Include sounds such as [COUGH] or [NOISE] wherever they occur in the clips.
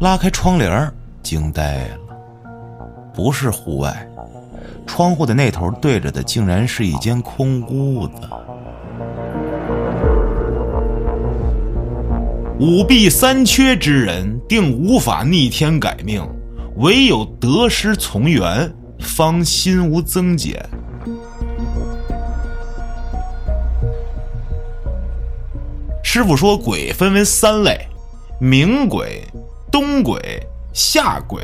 拉开窗帘儿，惊呆了，不是户外，窗户的那头对着的竟然是一间空屋子。五弊三缺之人，定无法逆天改命，唯有得失从缘，方心无增减。师傅说，鬼分为三类：明鬼、东鬼、下鬼。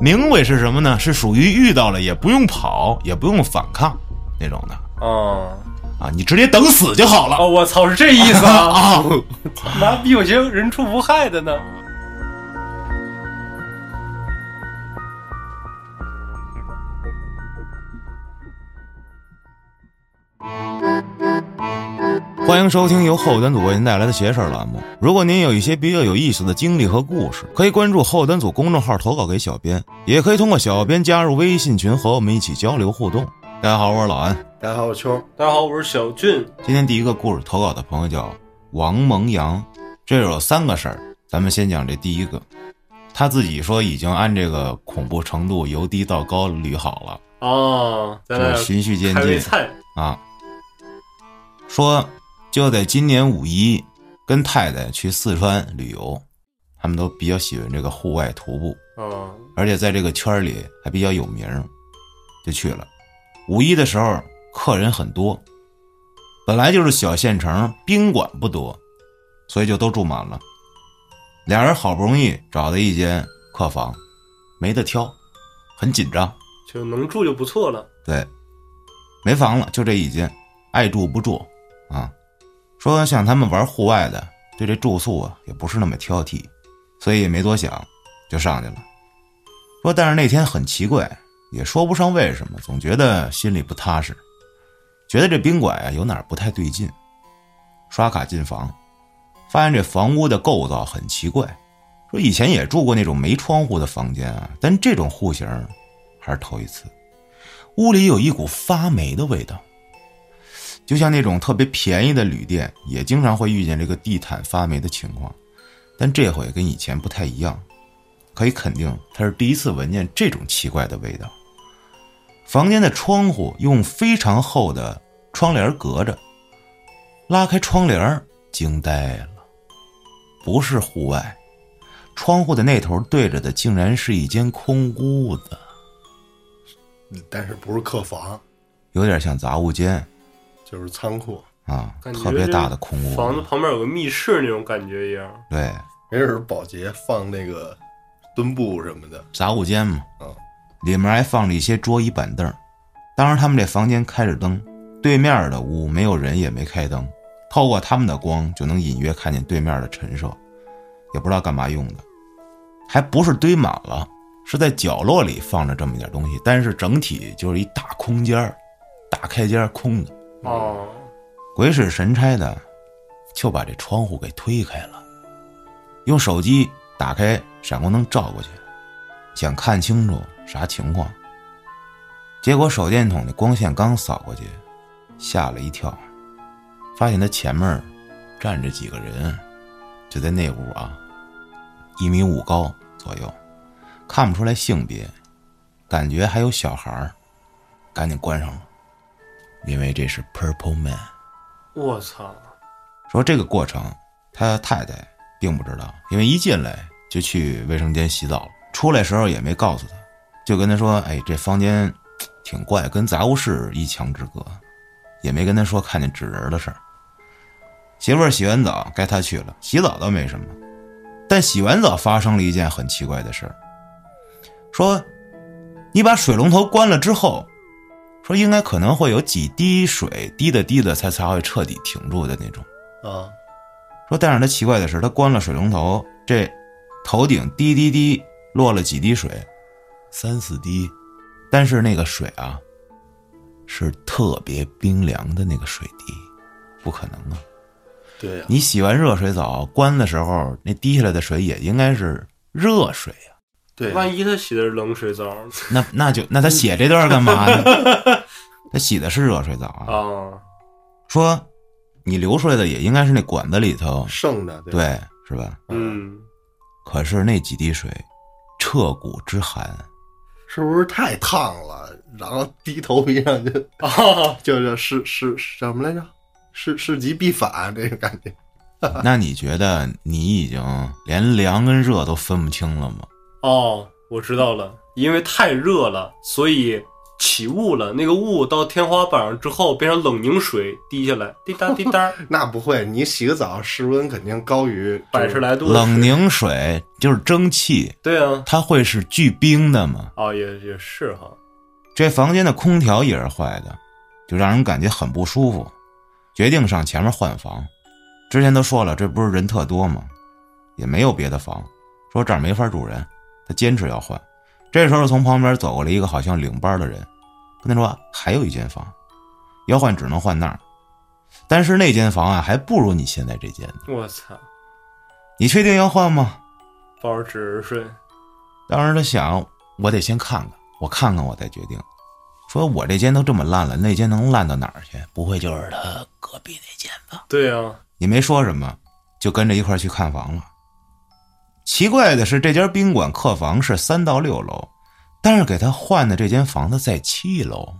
明鬼是什么呢？是属于遇到了也不用跑，也不用反抗那种的哦啊，你直接等死就好了。哦，我操，是这意思啊！[LAUGHS] 啊，哪比，有些人畜无害的呢。欢迎收听由后端组为您带来的“邪事儿”栏目。如果您有一些比较有意思的经历和故事，可以关注后端组公众号投稿给小编，也可以通过小编加入微信群和我们一起交流互动。大家好，我是老安。大家好，我是秋。大家好，我是小俊。今天第一个故事投稿的朋友叫王蒙阳，这有三个事儿，咱们先讲这第一个。他自己说已经按这个恐怖程度由低到高捋好了，哦，咱俩就是循序渐进。啊。说就在今年五一跟太太去四川旅游，他们都比较喜欢这个户外徒步，哦，而且在这个圈儿里还比较有名，就去了。五一的时候客人很多，本来就是小县城，宾馆不多，所以就都住满了。俩人好不容易找到一间客房，没得挑，很紧张。就能住就不错了。对，没房了，就这一间，爱住不住啊。说像他们玩户外的，对这住宿啊也不是那么挑剔，所以也没多想，就上去了。说但是那天很奇怪，也说不上为什么，总觉得心里不踏实，觉得这宾馆呀有哪不太对劲。刷卡进房，发现这房屋的构造很奇怪，说以前也住过那种没窗户的房间啊，但这种户型还是头一次。屋里有一股发霉的味道，就像那种特别便宜的旅店也经常会遇见这个地毯发霉的情况，但这回跟以前不太一样，可以肯定他是第一次闻见这种奇怪的味道。房间的窗户用非常厚的窗帘隔着，拉开窗帘惊呆了，不是户外，窗户的那头对着的竟然是一间空屋子。但是不是客房，有点像杂物间就是仓库，啊，特别大的空屋。房子旁边有个密室那种感觉一样。对，没准是保洁放那个墩布什么的。杂物间嘛，嗯，里面还放着一些桌椅板凳。当时他们这房间开着灯，对面的屋没有人，也没开灯，透过他们的光就能隐约看见对面的陈设，也不知道干嘛用的，还不是堆满了，是在角落里放着这么一点东西，但是整体就是一大空间儿大开间空的。哦，鬼使神差的，就把这窗户给推开了，用手机打开闪光灯照过去，想看清楚啥情况。结果手电筒的光线刚扫过去，吓了一跳，发现他前面站着几个人，就在那屋啊，一米五高左右，看不出来性别，感觉还有小孩儿，赶紧关上了，因为这是 Purple Man。我操！说这个过程，他太太并不知道，因为一进来就去卫生间洗澡了，出来时候也没告诉他，就跟他说：“哎，这房间挺怪，跟杂物室一墙之隔。”也没跟他说看见纸人的事儿。媳妇儿洗完澡该他去了，洗澡倒没什么，但洗完澡发生了一件很奇怪的事儿。说你把水龙头关了之后，说应该可能会有几滴水滴的滴的才才会彻底停住的那种。啊，说，但是他奇怪的是，他关了水龙头，这头顶滴滴滴落了几滴水，三四滴，但是那个水啊，是特别冰凉的那个水滴，不可能啊！对呀、你洗完热水澡关的时候，那滴下来的水也应该是热水呀、对、万一他洗的是冷水澡 [LAUGHS] 那那就那他写这段干嘛呢？[LAUGHS] 他洗的是热水澡啊。啊？说你流出来的也应该是那管子里头，剩的，对对，是吧？嗯，可是那几滴水，彻骨之寒。是不是太烫了？然后低头一上就 [LAUGHS] 啊，就是是是什么来着？是是极必反这个感觉。那你觉得你已经连凉跟热都分不清了吗？哦，我知道了，因为太热了，所以起雾了。那个雾到天花板上之后，变成冷凝水滴下来，滴答滴答，[LAUGHS] 那不会，你洗个澡，室温肯定高于百十。来度。冷凝水就是蒸汽，对啊，它会是聚冰的嘛？哦，也也是哈。这房间的空调也是坏的，就让人感觉很不舒服，决定上前面换房。之前都说了，这不是人特多吗？也没有别的房，说这儿没法住人，他坚持要换。这时候从旁边走过来一个好像领班的人，跟他说还有一间房，要换只能换那儿，但是那间房啊还不如你现在这间呢。我操，你确定要换吗？抱着纸人睡。当时他想，我得先看看，我看看我再决定。说我这间都这么烂了，那间能烂到哪儿去？不会就是他隔壁那间吧？对啊，也没说什么，就跟着一块去看房了。奇怪的是，这家宾馆客房是三到六楼，但是给他换的这间房子在七楼，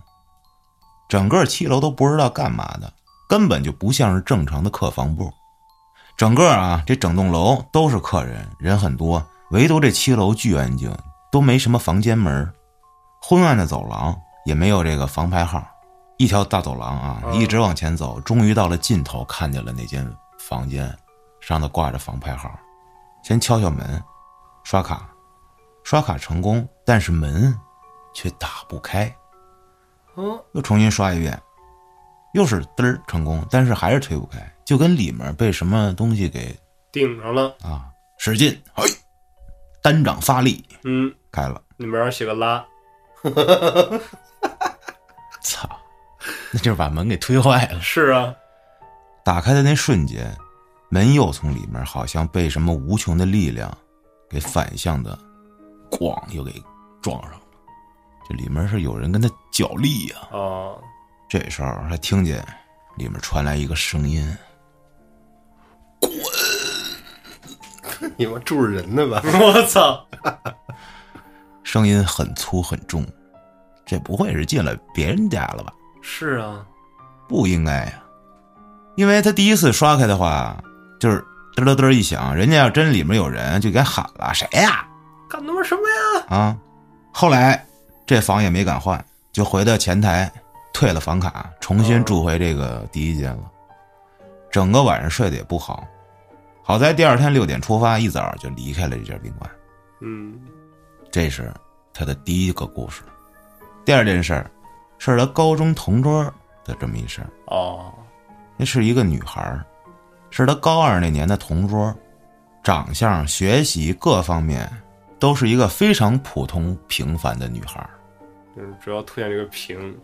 整个七楼都不知道干嘛的，根本就不像是正常的客房部。整个啊，这整栋楼都是客人，人很多，唯独这七楼巨安静，都没什么房间门，昏暗的走廊也没有这个房牌号，一条大走廊啊，嗯一直往前走，终于到了尽头，看见了那间房间，上头挂着房牌号。先敲敲门，刷卡，刷卡成功，但是门却打不开，嗯，又重新刷一遍，又是嘚儿成功，但是还是推不开，就跟里面被什么东西给顶上了。啊使劲，嘿，单掌发力嗯，开了，里面上写个拉。[LAUGHS] 操，那就是把门给推坏了。是啊，打开的那瞬间，门又从里面好像被什么无穷的力量给反向的，咣又给撞上了。这里面是有人跟他角力呀、啊，这时候他听见里面传来一个声音，滚 [LAUGHS] 你们住着人呢吧？[LAUGHS] 我操，声音很粗很重，这不会是进了别人家了吧？是啊，不应该呀，因为他第一次刷开的话，就是嘚嘚嘚一响，人家要真里面有人，就该喊了谁呀干他妈什么呀？啊！后来这房也没敢换，就回到前台退了房卡，重新住回这个第一间了。整个晚上睡得也不好，好在第二天六点出发，一早就离开了这家宾馆。嗯，这是他的第一个故事。第二件事儿，是他高中同桌的这么一事儿。哦，那是一个女孩儿，是他高二那年的同桌，长相、学习各方面都是一个非常普通平凡的女孩儿，就是主要凸显这个平。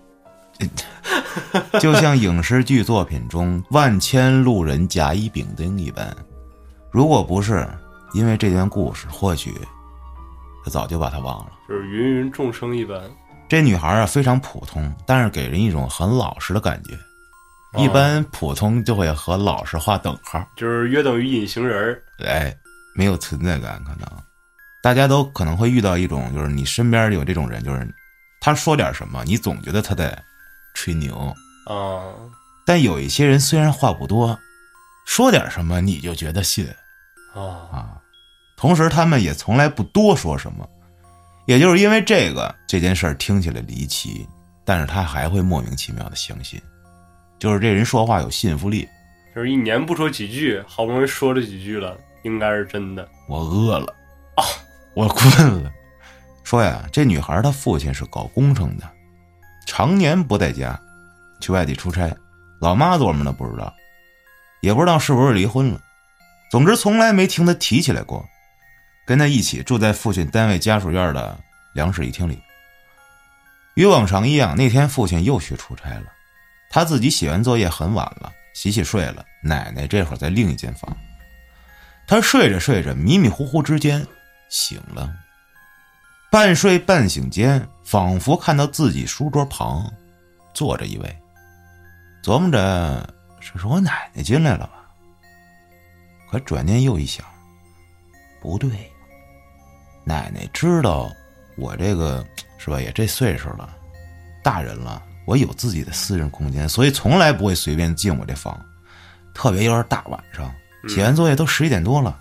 [LAUGHS] 就像影视剧作品中万千路人甲乙丙丁一般。如果不是因为这段故事，或许他早就把她忘了。就是芸芸众生一般。这女孩啊非常普通，但是给人一种很老实的感觉。一般普通就会和老实画等号，就是约等于隐形人儿。哎，没有存在感，可能。大家都可能会遇到一种，就是你身边有这种人，就是他说点什么，你总觉得他在吹牛，啊，但有一些人虽然话不多，说点什么你就觉得信啊，啊，同时他们也从来不多说什么，也就是因为这个这件事儿听起来离奇，但是他还会莫名其妙的相信，就是这人说话有信服力。就是一年不说几句，好不容易说了几句了，应该是真的。我饿了啊，[LAUGHS] 我困了。说呀，这女孩她父亲是搞工程的，常年不在家，去外地出差。老妈做什么呢？不知道，也不知道是不是离婚了。总之，从来没听她提起来过。跟她一起住在父亲单位家属院的两室一厅里。与往常一样，那天父亲又去出差了，他自己写完作业很晚了，洗洗睡了。奶奶这会儿在另一间房。他睡着睡着，迷迷糊糊之间醒了，半睡半醒间，仿佛看到自己书桌旁坐着一位，琢磨着这是我奶奶进来了吧？可转念又一想，不对，奶奶知道我这个是吧，也这岁数了，大人了，我有自己的私人空间，所以从来不会随便进我这房。特别又是大晚上，写完作业都十一点多了，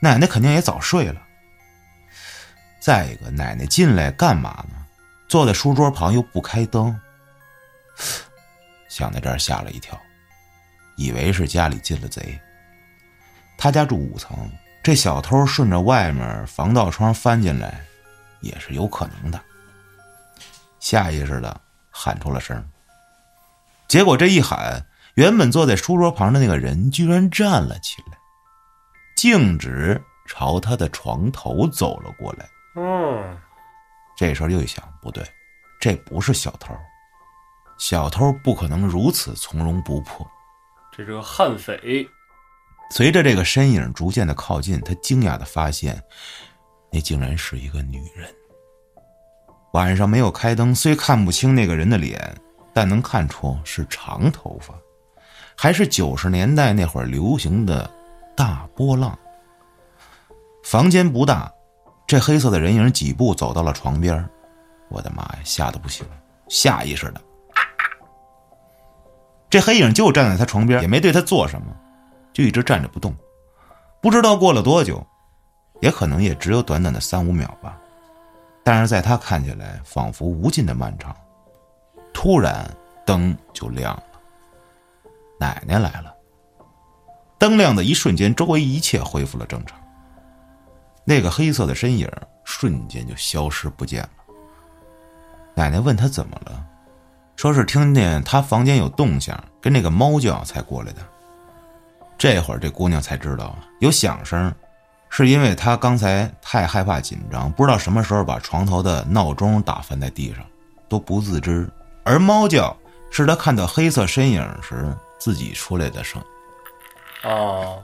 奶奶肯定也早睡了。再一个，奶奶进来干嘛呢？坐在书桌旁又不开灯，想到这儿吓了一跳，以为是家里进了贼。他家住五层，这小偷顺着外面防盗窗翻进来，也是有可能的。下意识的喊出了声，结果这一喊，原本坐在书桌旁的那个人居然站了起来，径直朝他的床头走了过来。嗯，这时候又一想，不对，这不是小偷，小偷不可能如此从容不迫。这是个悍匪。随着这个身影逐渐的靠近，他惊讶的发现，那竟然是一个女人。晚上没有开灯，虽看不清那个人的脸，但能看出是长头发，还是九十年代那会儿流行的大波浪。房间不大，这黑色的人影几步走到了床边，我的妈呀，吓得不行，下意识的，这黑影就站在他床边，也没对他做什么。就一直站着不动，不知道过了多久，也可能也只有短短的三五秒吧。但是在他看起来，仿佛无尽的漫长。突然，灯就亮了，奶奶来了。灯亮的一瞬间，周围一切恢复了正常。那个黑色的身影瞬间就消失不见了。奶奶问他怎么了，说是听见他房间有动静，跟那个猫叫才过来的。这会儿，这姑娘才知道有响声，是因为他刚才太害怕紧张，不知道什么时候把床头的闹钟打翻在地上，都不自知。而猫叫是他看到黑色身影时自己出来的声。哦，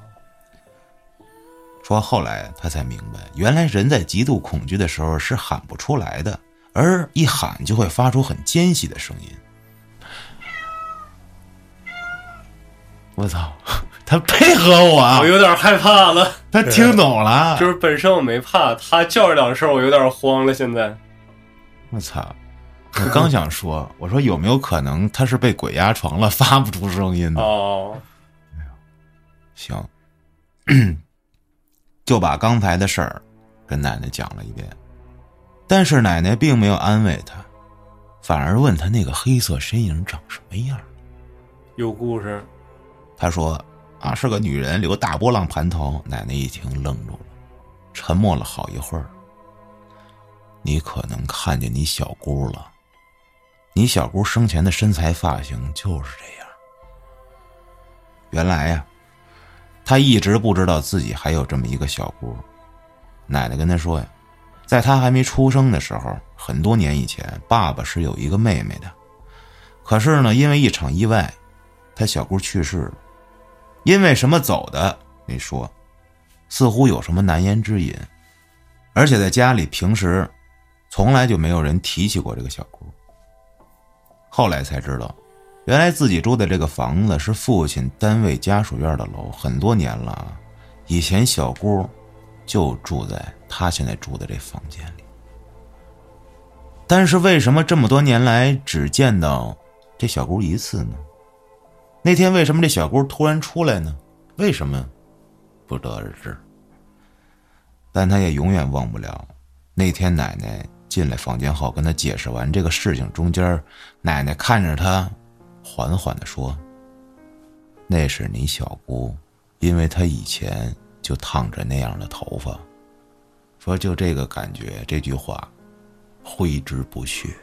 说后来他才明白，原来人在极度恐惧的时候是喊不出来的，而一喊就会发出很尖细的声音。我操！[LAUGHS] 他配合我，我有点害怕了。他听懂了，[LAUGHS] 就是本身我没怕，他叫这两声，我有点慌了。现在，我操！我刚想说，[LAUGHS] 我说有没有可能他是被鬼压床了，发不出声音呢？哦，行，[CLEARS THROAT] 就把刚才的事儿跟奶奶讲了一遍，但是奶奶并没有安慰他，反而问他那个黑色身影长什么样。有故事。他说。啊，是个女人，留大波浪盘头。奶奶一听，愣住了，沉默了好一会儿。你可能看见你小姑了，你小姑生前的身材发型就是这样。原来呀，他一直不知道自己还有这么一个小姑。奶奶跟他说呀，在他还没出生的时候，很多年以前，爸爸是有一个妹妹的，可是呢，因为一场意外，他小姑去世了。因为什么走的没说，似乎有什么难言之隐，而且在家里平时从来就没有人提起过这个小姑。后来才知道，原来自己住的这个房子是父亲单位家属院的楼，很多年了。以前小姑就住在他现在住的这房间里，但是为什么这么多年来只见到这小姑一次呢？那天为什么这小姑突然出来呢？为什么？不得而知。但他也永远忘不了那天奶奶进来房间后，跟他解释完这个事情中间，奶奶看着他，缓缓的说：“那是你小姑，因为她以前就烫着那样的头发。”说就这个感觉，这句话挥之不去。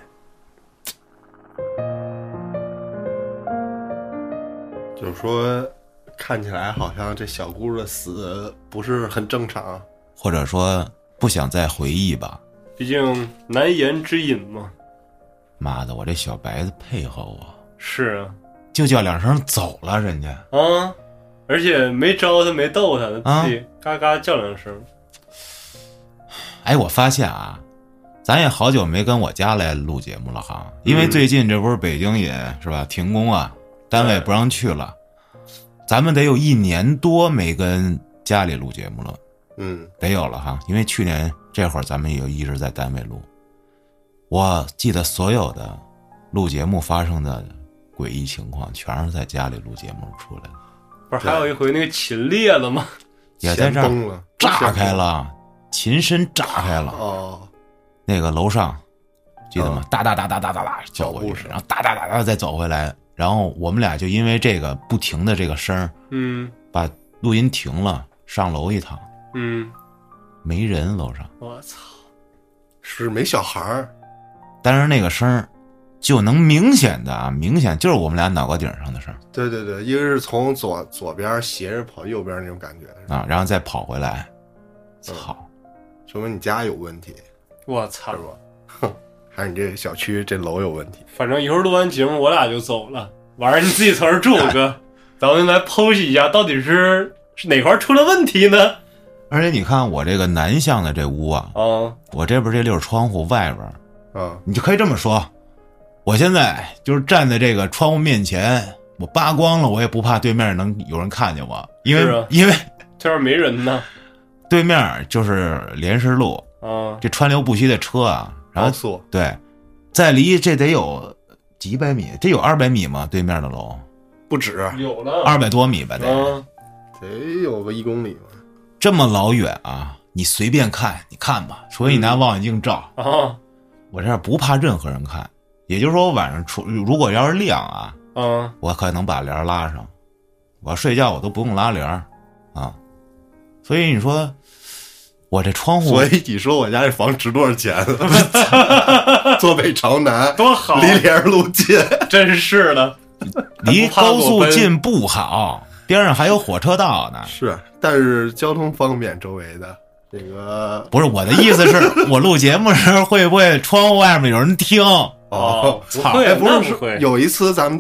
就是说，看起来好像这小姑的死不是很正常，或者说不想再回忆吧。毕竟难言之隐嘛。妈的，我这小白子配合我。是啊，就叫两声走了，人家啊，而且没招他，没逗他，他自己嘎嘎叫两声。哎，我发现啊，咱也好久没跟我家来录节目了哈，因为最近这不是北京也是吧停工啊。单位不让去了，咱们得有一年多没跟家里录节目了。嗯，得有了哈，因为去年这会儿咱们也一直在单位录，我记得所有的录节目发生的诡异情况，全是在家里录节目出来的，不是还有一回那个琴裂了吗？也在这儿炸开了，琴身炸开了，哦，那个楼上记得吗？哒哒哒哒哒哒哒叫过去然后哒哒哒哒再走回来，然后我们俩就因为这个不停的这个声儿，嗯。把录音停了，上楼一趟，嗯，没人楼上。我操，是没小孩儿，但是那个声儿就能明显的啊，明显就是我们俩脑瓜顶上的声儿。对对对，一个是从左左边斜着跑右边那种感觉，啊，然后再跑回来，操！说明你家有问题。我操。是！吧？哼，还是你这小区这楼有问题？反正一会儿录完节目，我俩就走了。晚上你自己从这儿住，哥，[LAUGHS] 咱们来剖析一下，到底是是哪块儿出了问题呢？而且你看我这个南向的这屋啊，啊，我这边这溜窗户外边儿，啊，你就可以这么说，我现在就是站在这个窗户面前，我扒光了，我也不怕对面能有人看见我，因为、是啊因为 [LAUGHS] 这边没人呢。对面就是莲石路，啊，这川流不息的车啊，高速对，再离这得有几百米，这有二百米吗？对面的楼不止，有了。二百多米吧，得、啊，得有个一公里吧。这么老远啊！你随便看，你看吧，除非你拿望远镜照，啊我这儿不怕任何人看。也就是说，我晚上出如果要是亮啊，啊！我可能把帘拉上，我睡觉我都不用拉帘啊。所以你说，我这窗户所以你说我家这房值多少钱？[LAUGHS] 坐北朝南，多好，离连儿路近。[LAUGHS] 真是的。[LAUGHS] 离高速近不好，边上还有火车道呢。是，但是交通方便，周围的这个不是我的意思是，我录节目时候会不会窗户外面有人听？哦，不操会，哎，不是。有一次咱们，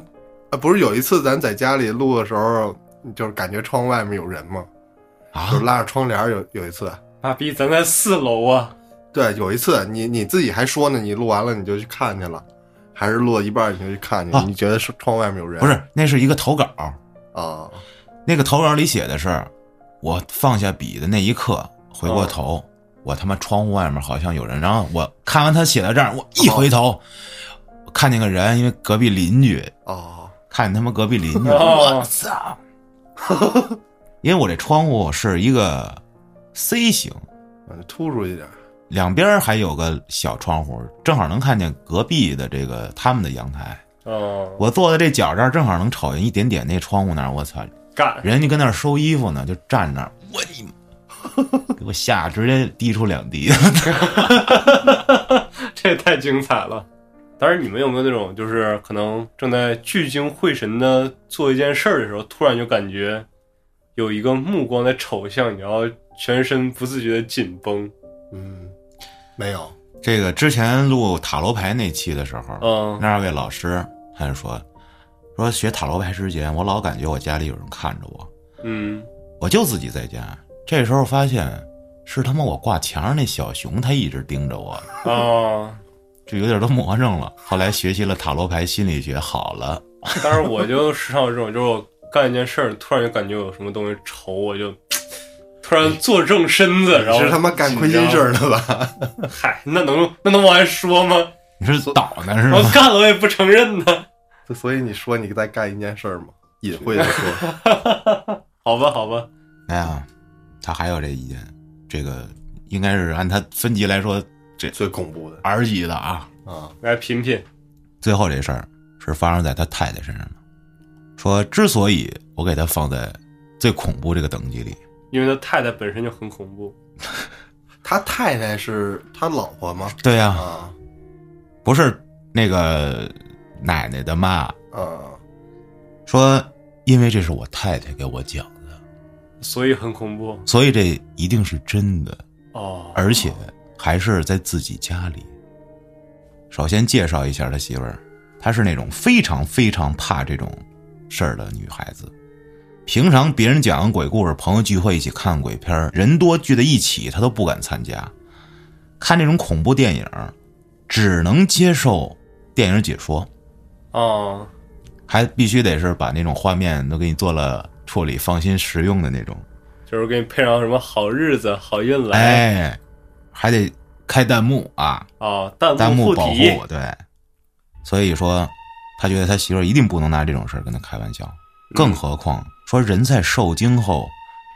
呃，不是有一次咱在家里录的时候，就是感觉窗外面有人嘛，啊就是拉着窗帘有有一次，妈逼，咱在四楼啊！对，有一次你你自己还说呢，你录完了你就去看去了，还是录到一半你就去看去，啊你觉得是窗外面有人？不是，那是一个投稿，啊，那个投稿里写的是，我放下笔的那一刻，回过头，我他妈窗户外面好像有人，然后我看完他写到这儿，我一回头，我看见个人，因为隔壁邻居，哦，看见他妈隔壁邻居，哦我操！[LAUGHS] 因为我这窗户是一个 C 型，嗯突出一点儿，两边还有个小窗户，正好能看见隔壁的这个他们的阳台。哦，我坐在这角这儿，正好能瞅见一点点那窗户那儿。我操，干人家跟那儿收衣服呢，就站那儿，我你妈，[LAUGHS] 给我吓直接滴出两滴。[LAUGHS] 这也太精彩了。当然，你们有没有那种，就是可能正在聚精会神的做一件事儿的时候，突然就感觉有一个目光在瞅向你，然后全身不自觉的紧绷。嗯，没有，这个之前录塔罗牌那期的时候，嗯那二位老师他就说，说学塔罗牌之前，我老感觉我家里有人看着我，嗯，我就自己在家。这时候发现是他妈我挂墙上那小熊，它一直盯着我，啊，就有点都魔怔了。后来学习了塔罗牌心理学，好了。当然我就时常有这种，就是我干一件事儿，突然就感觉有什么东西瞅我，就突然坐正身子，然后是他妈干亏心事儿的吧？嗨，那能那能往外说吗？你是倒呢是吗？我干了我也不承认呢。所以你说你在干一件事儿吗？隐晦的说，[LAUGHS] 好吧，好吧，哎呀，他还有这一件，这个应该是按他分级来说这最恐怖的 R 级的啊。啊，来品品。最后这事儿是发生在他太太身上的。说之所以我给他放在最恐怖这个等级里，因为他太太本身就很恐怖。[LAUGHS] 他太太是他老婆吗？对呀、啊不是那个奶奶的妈啊，说，因为这是我太太给我讲的，所以很恐怖所以这一定是真的，哦。而且还是在自己家里。首先介绍一下他媳妇儿，她是那种非常非常怕这种事儿的女孩子。平常别人讲鬼故事，朋友聚会一起看鬼片儿，人多聚在一起，他都不敢参加。看这种恐怖电影，只能接受电影解说，哦，还必须得是把那种画面都给你做了处理，放心实用的那种。就是给你配上什么好日子、好运来哎，还得开弹幕啊，哦，弹弹幕保护体，对。所以说，他觉得他媳妇儿一定不能拿这种事儿跟他开玩笑，嗯更何况说人在受惊后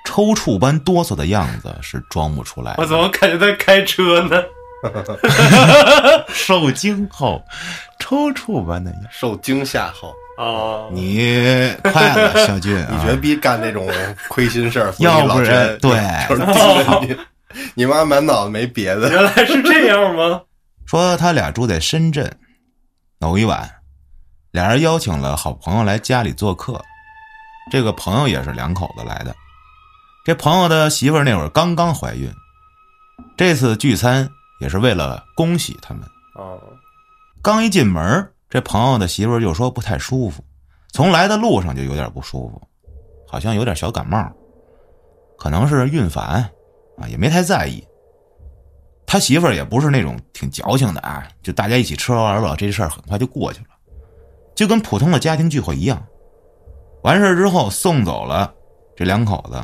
抽搐般哆嗦的样子是装不出来的。我怎么感觉在开车呢？[LAUGHS] 受惊后抽搐般的样子？受惊吓后，啊，你快了，[LAUGHS] 小俊啊！你绝逼干那种亏心事儿，[LAUGHS] 要不然对就是盯着你，你妈满脑子没别的。原来是这样吗？说他俩住在深圳，某一晚，俩人邀请了好朋友来家里做客。这个朋友也是两口子来的。这朋友的媳妇儿那会儿刚刚怀孕，这次聚餐也是为了恭喜他们。哦，刚一进门，这朋友的媳妇儿就说不太舒服，从来的路上就有点不舒服，好像有点小感冒，可能是孕反啊，也没太在意。他媳妇儿也不是那种挺矫情的啊，就大家一起吃喝玩乐，这事儿很快就过去了，就跟普通的家庭聚会一样。完事儿之后送走了这两口子，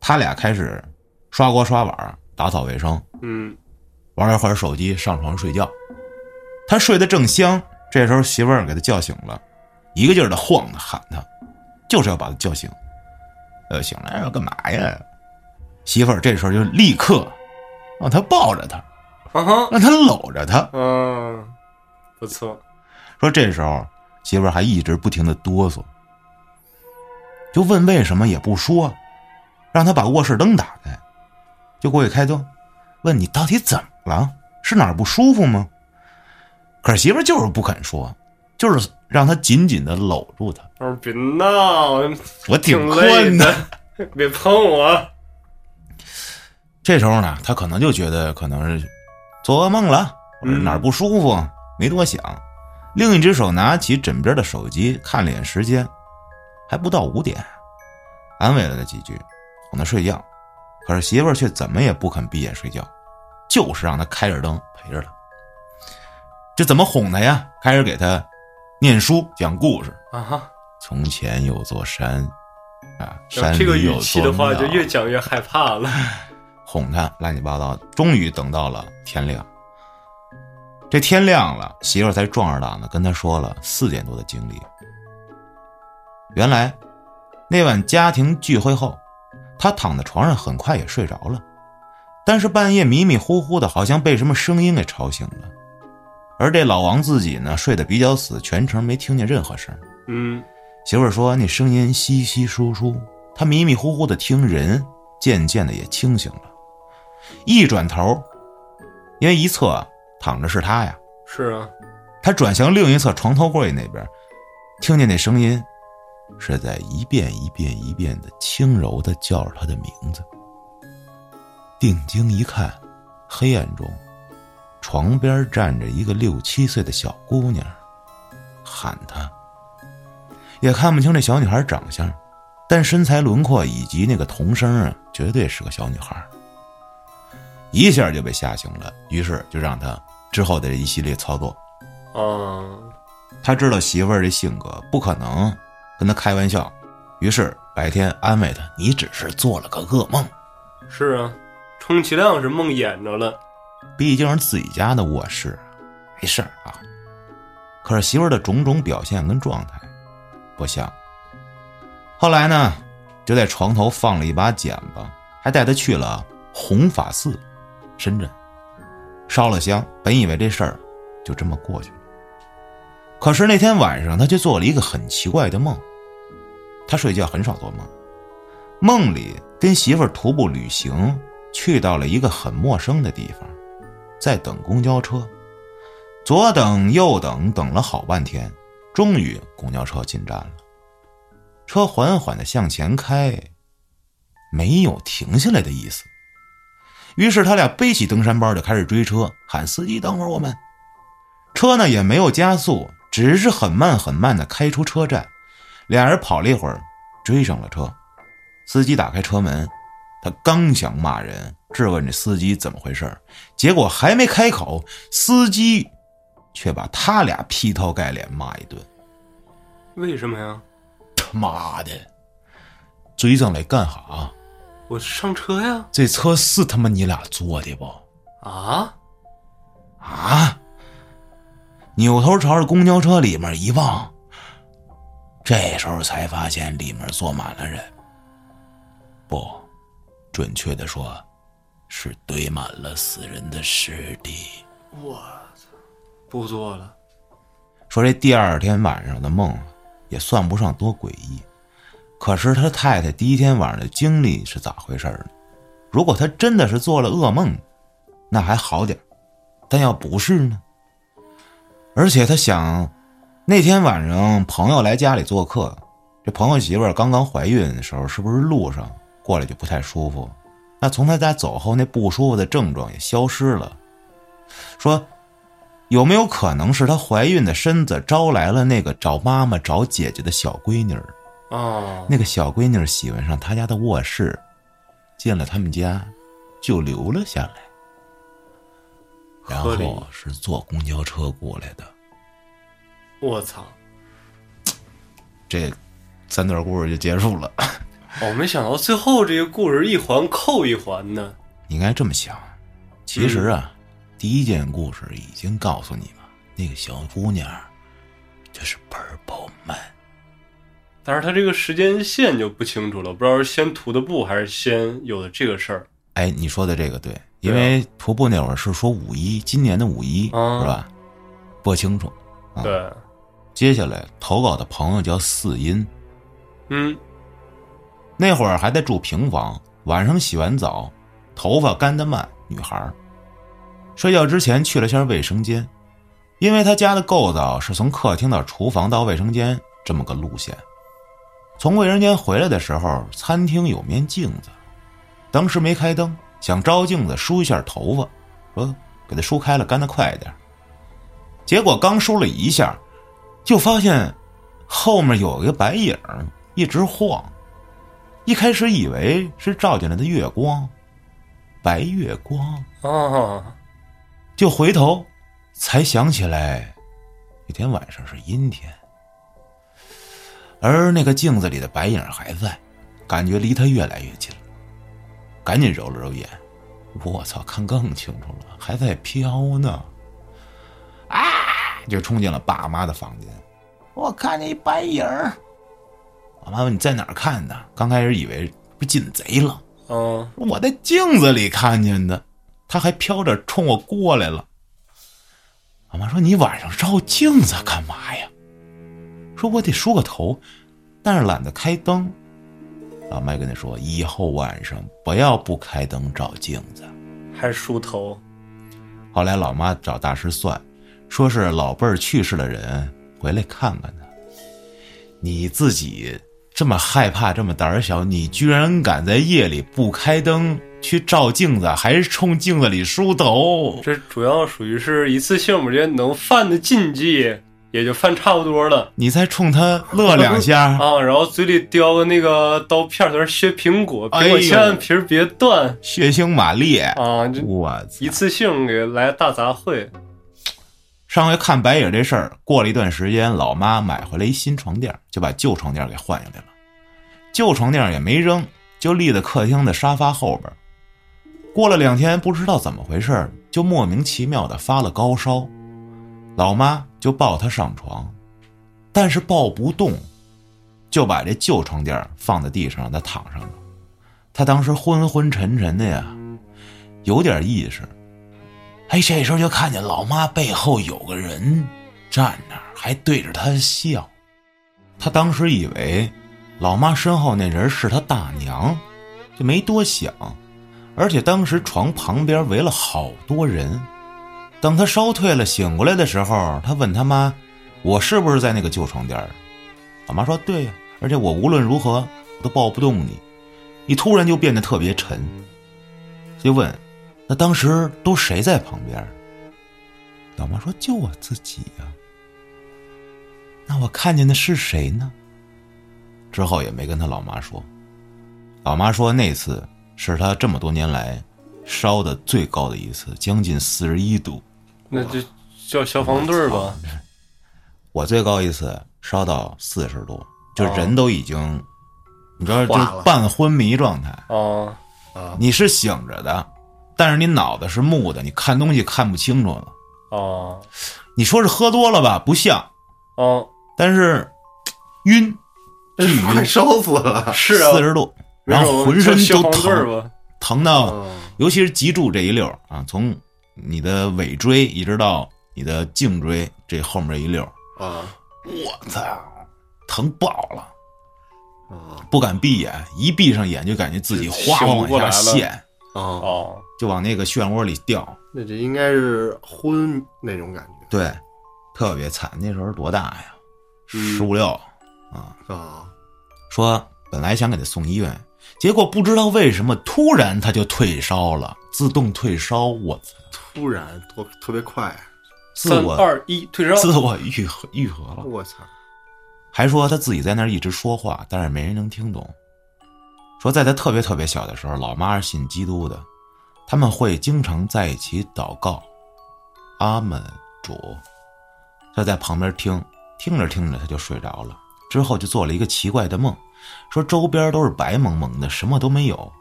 他俩开始刷锅刷碗、打扫卫生，嗯，玩了会儿手机，上床睡觉。他睡得正香，这时候媳妇儿给他叫醒了，一个劲儿的晃他喊他，就是要把他叫醒。呃，醒来要干嘛呀？媳妇儿这时候就立刻让他抱着他，啊，让他搂着他。嗯，不错，说这时候媳妇儿还一直不停的哆嗦，就问为什么也不说，让他把卧室灯打开，就过去开灯，问你到底怎么了？是哪儿不舒服吗？可是媳妇就是不肯说，就是让他紧紧的搂住他。我说别闹，[LAUGHS] 我挺困的。别碰我。这时候呢，他可能就觉得可能是做噩梦了，或者哪儿不舒服，没多想。另一只手拿起枕边的手机，看了眼时间，还不到五点，安慰了他几句，哄他睡觉。可是媳妇儿却怎么也不肯闭眼睡觉，就是让他开着灯陪着他。这怎么哄他呀？开始给他念书讲故事。啊哈，从前有座山，啊，要山这个语气的话，就越讲越害怕了。哄他乱七八糟，终于等到了天亮。这天亮了，媳妇儿才壮着胆子跟他说了四点多的经历。原来，那晚家庭聚会后，他躺在床上很快也睡着了，但是半夜迷迷糊糊的，好像被什么声音给吵醒了。而这老王自己呢，睡得比较死，全程没听见任何声。嗯，媳妇儿说那声音稀稀疏疏，他迷迷糊糊的听人，渐渐的也清醒了。一转头，因为一侧躺着是他呀，是啊，他转向另一侧床头柜那边，听见那声音是在一遍一遍一遍的轻柔的叫着他的名字。定睛一看，黑暗中，床边站着一个六七岁的小姑娘，喊他。也看不清这小女孩长相，但身材轮廓以及那个童声啊，绝对是个小女孩。一下就被吓醒了，于是就让他之后的这一系列操作。嗯，他知道媳妇儿这性格不可能跟他开玩笑，于是白天安慰他：“你只是做了个噩梦，是啊，充其量是梦魇着了。毕竟是自己家的卧室，没事儿啊。”可是媳妇儿的种种表现跟状态不像。后来呢，就在床头放了一把剪子，还带他去了弘法寺，深圳，烧了香。本以为这事儿就这么过去了，可是那天晚上他却做了一个很奇怪的梦。他睡觉很少做梦，梦里跟媳妇儿徒步旅行，去到了一个很陌生的地方，在等公交车，左等右等，等了好半天，终于公交车进站了。车缓缓的向前开，没有停下来的意思。于是他俩背起登山包就开始追车，喊司机等会儿我们。车呢也没有加速，只是很慢很慢的开出车站。俩人跑了一会儿，追上了车。司机打开车门，他刚想骂人，质问这司机怎么回事结果还没开口，司机却把他俩劈头盖脸骂一顿。为什么呀？他妈的，追上来干哈？我上车呀！这车是他妈你俩坐的不？啊，啊！扭头朝着公交车里面一望，这时候才发现里面坐满了人。不，准确的说，是堆满了死人的尸体。我操，不做了。说这第二天晚上的梦，也算不上多诡异。可是他太太第一天晚上的经历是咋回事呢？如果他真的是做了噩梦，那还好点但要不是呢？而且他想，那天晚上朋友来家里做客，这朋友媳妇儿刚刚怀孕的时候，是不是路上过来就不太舒服？那从他家走后，那不舒服的症状也消失了。说，有没有可能是她怀孕的身子招来了那个找妈妈、找姐姐的小闺女儿？啊，那个小闺女喜欢上他家的卧室，进了他们家，就留了下来。然后是坐公交车过来的。我操！这三段故事就结束了。我没想到最后这个故事一环扣一环呢。你应该这么想，其实啊，第一件故事已经告诉你了，那个小姑娘就是 Purple Man。但是他这个时间线就不清楚了，不知道是先涂的布还是先有的这个事儿。哎，你说的这个对，因为徒步那会儿是说五一，今年的五一、啊是吧？不清楚。啊对，接下来投稿的朋友叫四音，嗯，那会儿还在住平房，晚上洗完澡，头发干得慢，女孩儿睡觉之前去了下卫生间，因为他家的构造是从客厅到厨房到卫生间这么个路线。从卫生间回来的时候，餐厅有面镜子，当时没开灯，想照镜子梳一下头发，说给他梳开了，干得快一点。结果刚梳了一下，就发现后面有一个白影一直晃。一开始以为是照进来的月光，白月光，哦，就回头才想起来，那天晚上是阴天，而那个镜子里的白影还在，感觉离他越来越近了，赶紧揉了揉眼，我操，看更清楚了，还在飘呢，啊，就冲进了爸妈的房间，我看见一白影儿。我妈问你在哪儿看的？刚开始以为不进贼了，嗯，我在镜子里看见的，他还飘着冲我过来了。我妈说：“你晚上照镜子干嘛呀？”说：“我得梳个头，但是懒得开灯。”老麦跟他说：“以后晚上不要不开灯照镜子。还梳头，”后来老妈找大师算，说是老辈儿去世的人回来看看他。你自己这么害怕，这么胆儿小，你居然敢在夜里不开灯去照镜子，还是冲镜子里梳头？这主要属于是一次性，我觉得能犯的禁忌也就犯差不多了你再冲他乐两下，[LAUGHS] 啊。然后嘴里叼个那个刀片，在那削苹果，苹果千万皮儿别断血腥玛丽！啊！我一次性给来大杂烩，上回看白影这事儿，过了一段时间，老妈买回来一新床垫，就把旧床垫给换下来了。旧床垫也没扔，就立在客厅的沙发后边。过了两天，不知道怎么回事，就莫名其妙的发了高烧。老妈就抱他上床，但是抱不动，就把这旧床垫放在地上让他躺上了。他当时昏昏沉沉的呀，有点意识。哎，这时候就看见老妈背后有个人站那儿，还对着他笑。他当时以为老妈身后那人是他大娘，就没多想。而且当时床旁边围了好多人。等他烧退了，醒过来的时候，他问他妈：“我是不是在那个旧床垫？”老妈说：“对呀、而且我无论如何我都抱不动你。”你突然就变得特别沉，就问：“那当时都谁在旁边？”老妈说：“就我自己呀、那我看见的是谁呢？之后也没跟他老妈说。老妈说那次是他这么多年来烧的最高的一次，将近四十一度。那就叫消防队儿吧。我最高一次烧到四十度，就人都已经你知道，就半昏迷状态。哦啊，你是醒着的，但是你脑子是木的，你看东西看不清楚了。哦。你说是喝多了吧？不像，哦！但是晕，晕，烧死了。是啊，四十度，然后浑身都疼，疼到，嗯。尤其是脊柱这一溜儿啊，从你的尾椎一直到你的颈椎这后面一溜儿，啊。我操，疼爆了，啊。不敢闭眼，一闭上眼就感觉自己哗往下陷，啊！哦，就往那个漩涡里掉。那这应该是昏那种感觉对，特别惨。那时候多大呀？嗯十五六。啊说本来想给他送医院，结果不知道为什么突然他就退烧了，自动退烧。我操，突然多特别快，自我三二一，退烧。自我愈合愈合了。我操！还说他自己在那儿一直说话，但是没人能听懂。说在他特别特别小的时候，老妈是信基督的，他们会经常在一起祷告，阿门主。他在旁边听，听着听着他就睡着了，之后就做了一个奇怪的梦，说周边都是白蒙蒙的，什么都没有，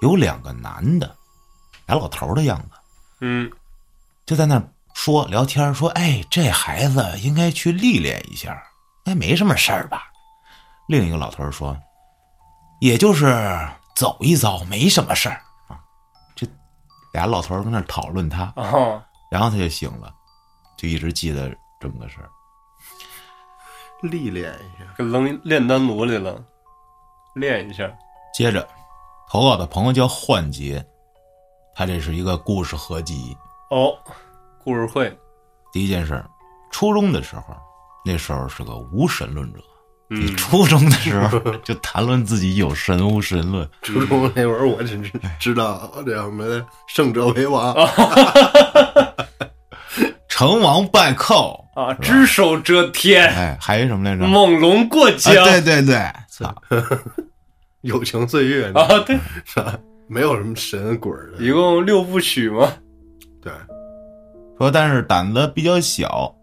有两个男的，俩老头的样子，嗯，就在那说聊天，说：“哎，这孩子应该去历练一下，应该没什么事儿吧？”另一个老头说：“也就是走一遭，没什么事儿啊。”这俩老头儿跟那儿讨论他，啊，然后他就醒了，就一直记得这么个事儿。历练一下，给扔炼丹炉里了，练一下。接着，投稿的朋友叫幻杰，他这是一个故事合集。哦，故事会。第一件事儿，初中的时候，那时候是个无神论者。你嗯，初中的时候就谈论自己有神无神论，初中那会儿我只知知道这叫什么胜者为王，[LAUGHS] 成王败寇，啊，只手遮天，哎，还有什么来着？猛龙过江。啊，对对对，操，[LAUGHS] 友情岁月啊，对，是吧？没有什么神鬼的，一共六部曲嘛。对，说但是胆子比较小，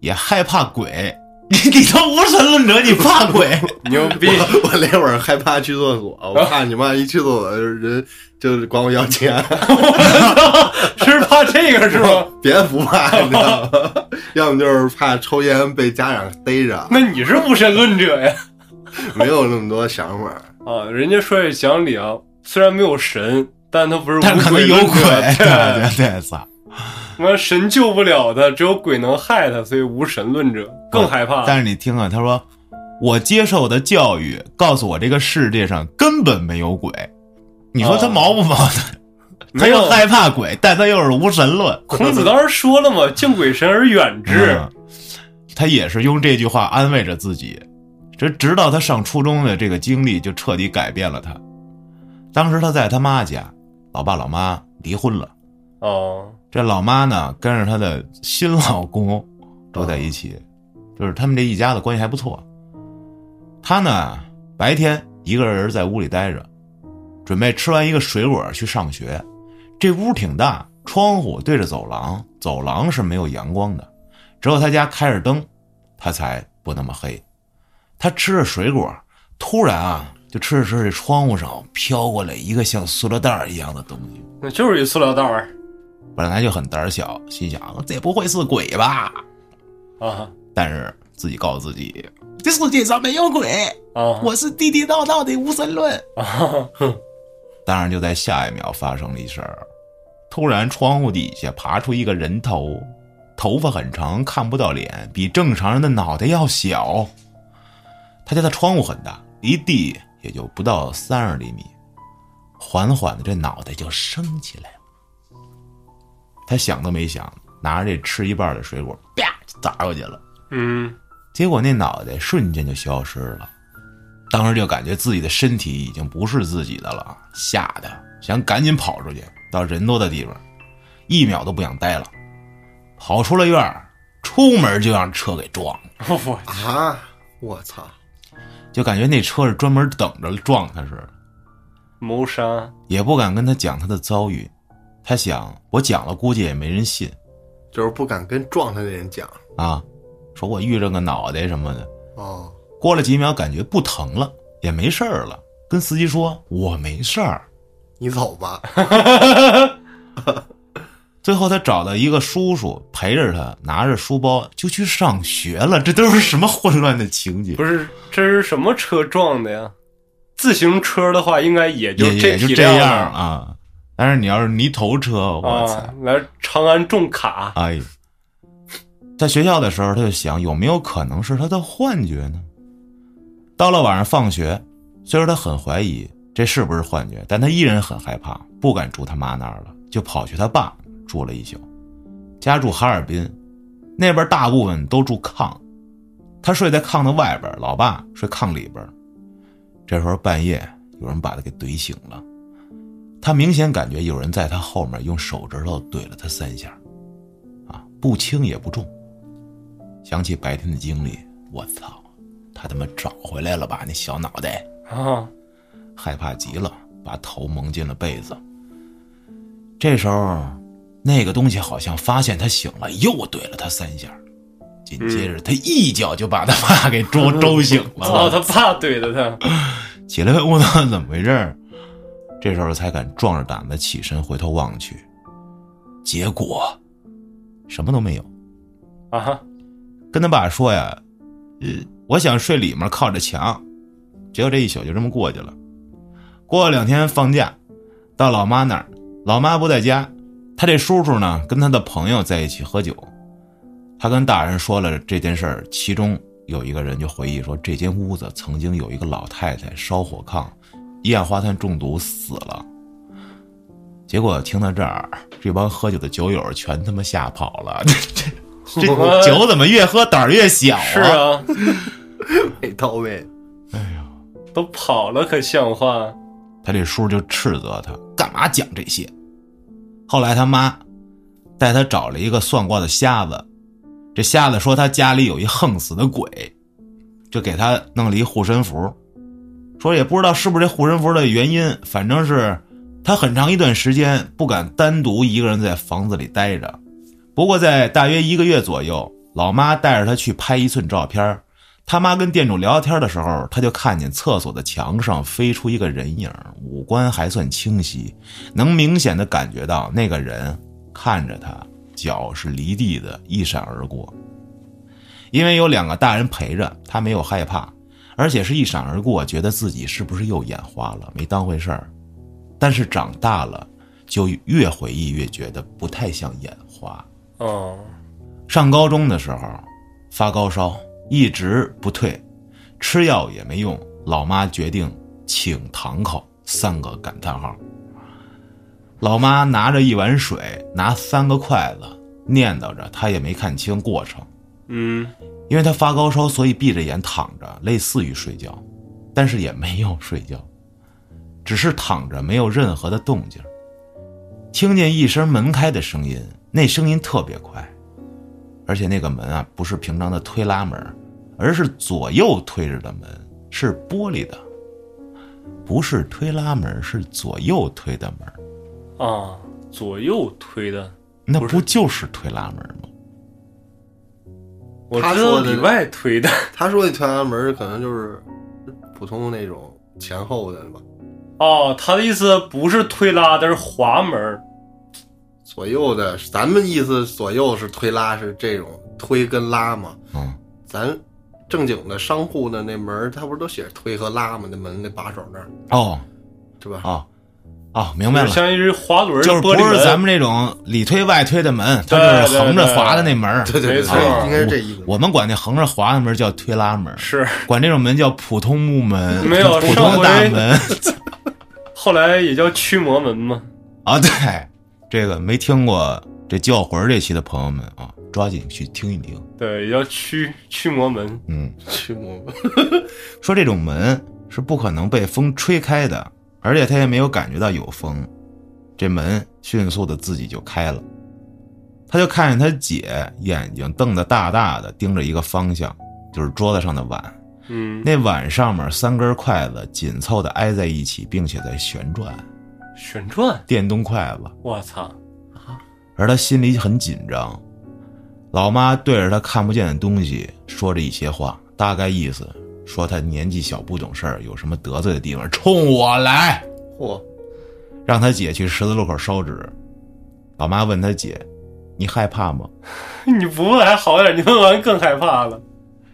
也害怕鬼。你你都无神论者，你怕鬼？[LAUGHS] 牛逼！我我那会儿害怕去厕所，我怕你妈一去厕所人就管我要钱，[LAUGHS] 是怕这个是吗？[LAUGHS] 别的不怕，你知道吗？要么就是怕抽烟被家长逮着，那你是无神论者呀？没有那么多想法。啊，人家说这讲理啊，虽然没有神，但他不是但是可能有鬼，对对对对，操！妈神救不了他，只有鬼能害他，所以无神论者更害怕。但是你听啊，他说我接受的教育告诉我这个世界上根本没有鬼。你说他哦毛不毛的？[LAUGHS] 他又害怕鬼，但他又是无神论。孔子当时说了嘛，敬鬼神而远之。嗯他也是用这句话安慰着自己。这直到他上初中的这个经历，就彻底改变了他。当时他在他妈家，老爸老妈离婚了，哦，这老妈呢跟着她的新老公都在一起，就是他们这一家子关系还不错。她呢白天一个人在屋里待着，准备吃完一个水果去上学。这屋挺大，窗户对着走廊，走廊是没有阳光的，只有他家开着灯，他才不那么黑。他吃着水果，突然啊，就吃着吃着，窗户上飘过来一个像塑料袋一样的东西。那就是一塑料袋儿本来就很胆小，心想这不会是鬼吧？啊但是自己告诉自己，这世界上没有鬼，啊！我是地地道道的无神论。啊，哼 [LAUGHS] 当然，就在下一秒发生了一事儿，突然窗户底下爬出一个人头，头发很长，看不到脸，比正常人的脑袋要小。他家的窗户很大，离地也就不到三十厘米，缓缓的这脑袋就升起来了。他想都没想，拿着这吃一半的水果，啪就砸过去了。嗯，结果那脑袋瞬间就消失了，当时就感觉自己的身体已经不是自己的了，吓得想赶紧跑出去，到人多的地方，一秒都不想待了，跑出了院儿，出门就让车给撞了，[LAUGHS] 我啊！我操！就感觉那车是专门等着撞他似的，谋杀也不敢跟他讲他的遭遇，他想我讲了估计也没人信就是不敢跟撞他的人讲啊，说我遇着个脑袋什么的，哦，过了几秒感觉不疼了，也没事儿了，跟司机说我没事儿。你走吧。[LAUGHS] [LAUGHS] 最后他找到一个叔叔陪着他，拿着书包就去上学了。这都是什么混乱的情节？不是，这是什么车撞的呀？自行车的话，应该也就也也就这样了啊。但是你要是泥头车，我操！啊！来长安重卡，哎，在学校的时候，他就想有没有可能是他的幻觉呢？到了晚上放学，虽然他很怀疑这是不是幻觉，但他依然很害怕，不敢住他妈那儿了，就跑去他爸住了一宿。家住哈尔滨，那边大部分都住炕，他睡在炕的外边，老爸睡炕里边。这时候半夜有人把他给怼醒了，他明显感觉有人在他后面用手指头怼了他三下。啊，不轻也不重。想起白天的经历，我操，他他妈找回来了吧？那小脑袋，啊，害怕极了，把头蒙进了被子。这时候，那个东西好像发现他醒了，又怼了他三下。紧接着，他一脚就把他爸给周 [LAUGHS] 周醒了。操他爸怼的他，起来问问他怎么回事儿这时候才敢壮着胆子起身回头望去，结果什么都没有。啊哈，跟他爸说呀，呃，我想睡里面靠着墙，结果这一宿就这么过去了。过了两天放假，到老妈那儿，老妈不在家，他这叔叔呢跟他的朋友在一起喝酒，他跟大人说了这件事儿，其中有一个人就回忆说，这间屋子曾经有一个老太太烧火炕，一氧化碳中毒死了。结果听到这儿，这帮喝酒的酒友全他妈吓跑了，[LAUGHS] 这这这酒怎么越喝胆儿越小是啊，[LAUGHS] 没到位。都跑了可像话？他这叔就斥责他干嘛讲这些。后来他妈带他找了一个算卦的瞎子，这瞎子说他家里有一横死的鬼，就给他弄了一护身符，说也不知道是不是这护身符的原因，反正是他很长一段时间不敢单独一个人在房子里待着。不过在大约一个月左右，老妈带着他去拍一寸照片他妈跟店主聊天的时候，他就看见厕所的墙上飞出一个人影，五官还算清晰，能明显的感觉到那个人看着他，脚是离地的，一闪而过。因为有两个大人陪着，他没有害怕，而且是一闪而过，觉得自己是不是又眼花了，没当回事儿。但是长大了，就越回忆越觉得不太像眼花。哦，上高中的时候发高烧，一直不退，吃药也没用，老妈决定请堂口三个感叹号。老妈拿着一碗水，拿三个筷子，念叨着，她也没看清过程，嗯，因为他发高烧，所以闭着眼躺着，类似于睡觉，但是也没有睡觉，只是躺着，没有任何的动静。听见一声门开的声音，那声音特别快，而且那个门啊，不是平常的推拉门，而是左右推着的门，是玻璃的，不是推拉门，是左右推的门。啊，左右推的，那不就是推拉门吗？我他说的知道里外推的。[LAUGHS] 他说的推拉门可能就是普通那种前后的吧，哦，他的意思不是推拉的，是滑门。左右的。咱们意思左右是推拉是这种推跟拉嘛，嗯，咱正经的商户的那门他，不是都写着推和拉吗？那门那把手那儿，哦是吧？哦哦，明白了，相当于是滑轮就是不玻璃门是咱们这种里推外推的门，它就是横着滑的那门儿。对对对，没错应该是这意思。我们管那横着滑的门叫推拉门，是管这种门叫普通木门，没有普通大门 [LAUGHS] 后来也叫驱魔门嘛。啊。对，这个没听过这叫魂这期的朋友们啊，抓紧去听一听。对，也叫驱驱魔门。嗯，驱魔门 [LAUGHS] 说这种门是不可能被风吹开的，而且他也没有感觉到有风，这门迅速的自己就开了。他就看见他姐眼睛瞪得大大的，盯着一个方向，就是桌子上的碗。嗯，那碗上面三根筷子紧凑的挨在一起，并且在旋转，旋转。电动筷子。我操！而他心里很紧张。老妈对着他看不见的东西说着一些话，大概意思说他年纪小不懂事儿，有什么得罪的地方，[LAUGHS] 冲我来，嚯，让他姐去十字路口烧纸。老妈问他姐：“你害怕吗 [LAUGHS] 你不问还好点，你问完更害怕了。？”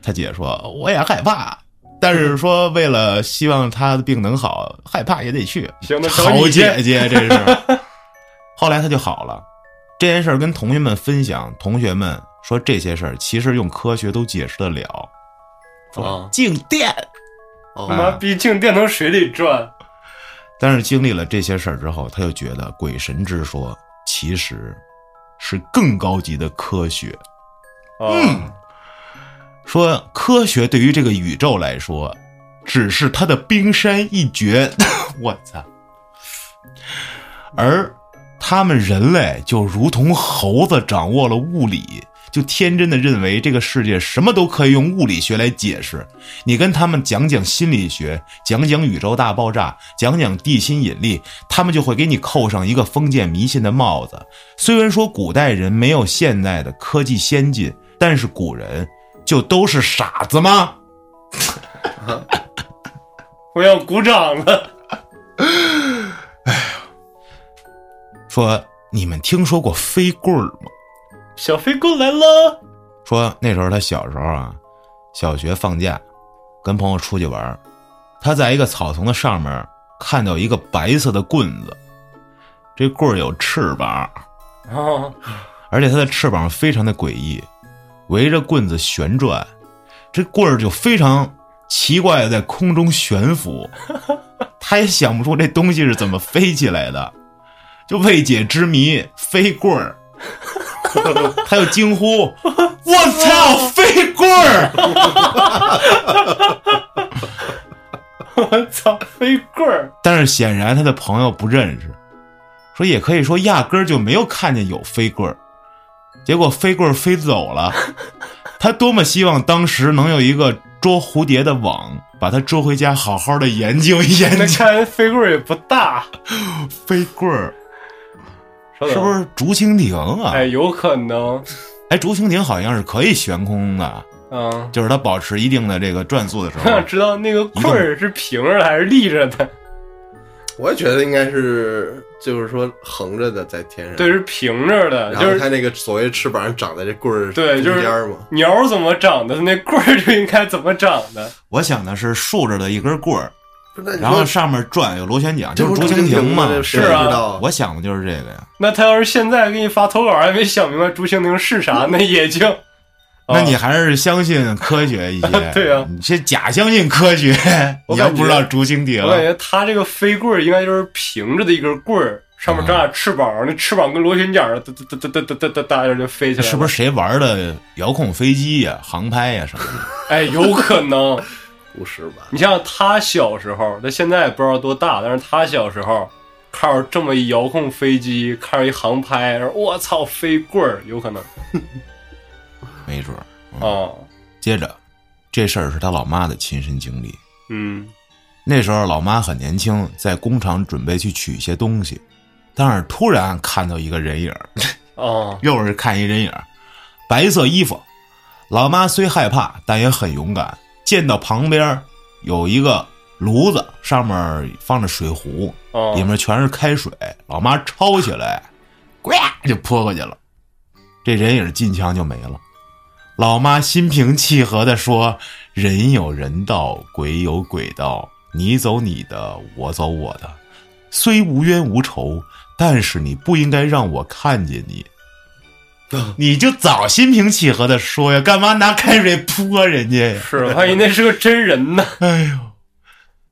他姐说：“我也害怕，但是说为了希望他的病能好，害怕也得去。”行，好姐姐，这是。[LAUGHS] 后来他就好了。这件事儿跟同学们分享，同学们说这些事儿其实用科学都解释得了。啊，静电，哦，妈逼静电从水里转，但是经历了这些事儿之后，他就觉得鬼神之说其实是更高级的科学。嗯，说科学对于这个宇宙来说，只是它的冰山一角。[LAUGHS] 我操！而他们人类就如同猴子掌握了物理，就天真的认为这个世界什么都可以用物理学来解释。你跟他们讲讲心理学，讲讲宇宙大爆炸，讲讲地心引力，他们就会给你扣上一个封建迷信的帽子。虽然说古代人没有现代的科技先进，但是古人就都是傻子吗？[LAUGHS] 我要鼓掌了。说你们听说过飞棍儿吗？小飞棍来了，说那时候他小时候啊，小学放假，跟朋友出去玩儿，他在一个草丛的上面看到一个白色的棍子，这棍儿有翅膀，啊，而且它的翅膀非常的诡异，围着棍子旋转，这棍儿就非常奇怪的在空中悬浮，[LAUGHS] 他也想不出这东西是怎么飞起来的，就未解之谜，飞棍儿。他又惊呼：[LAUGHS] “我操，飞棍儿！[LAUGHS] ”我操，飞棍儿，但是显然他的朋友不认识，说也可以说压根儿就没有看见有飞棍儿。结果飞棍儿飞走了，他多么希望当时能有一个捉蝴蝶的网，把它捉回家，好好的研究研究那究看来飞棍儿也不大，飞棍儿，是不？是竹蜻蜓啊？哎，有可能，哎，竹蜻蜓好像是可以悬空的，嗯。就是它保持一定的这个转速的时我想候，[LAUGHS] 知道那个棍儿是平着的还是立着的？我也觉得应该是，就是说横着的在天上，对，，是平着的，就是然后它那个所谓翅膀长在这棍儿对就是中间嘛，鸟怎么长的，那棍儿就应该怎么长的。我想的是竖着的一根棍儿，然后上面转有螺旋桨，就是竹蜻蜓嘛，是啊，我想的就是这个呀。那他要是现在给你发投稿，还没想明白竹蜻蜓是啥，[LAUGHS] 那也就，那你还是相信科学一些，[LAUGHS] 对啊，你先假相信科学，你要不知道竹蜻蜓，我感觉它这个飞棍应该就是平着的一根棍儿，上面长俩翅膀，那翅膀跟螺旋桨哒哒哒哒哒哒哒哒哒就飞起来，是不是谁玩的遥控飞机呀、航拍呀什么的？哎，有可能。不是吧？你像他小时候，他现在也不知道多大，但是他小时候看着这么一遥控飞机，看着一航拍，我操，飞棍儿，有可能 [LAUGHS] 没准儿。啊，接着，这事儿是他老妈的亲身经历。嗯那时候老妈很年轻，在工厂准备去取一些东西，但是突然看到一个人影儿，啊，[LAUGHS] 又是看一人影儿，白色衣服。老妈虽害怕，但也很勇敢。见到旁边有一个炉子，上面放着水壶，啊里面全是开水。老妈抄起来，呱就泼过去了，这人影进墙就没了。老妈心平气和地说：“人有人道，鬼有鬼道，你走你的，我走我的，虽无冤无仇，但是你不应该让我看见你。” [LAUGHS] 你就早心平气和的说呀，干嘛拿开水泼人家呀？是，我还以为那是个真人呢。[LAUGHS] 哎呦，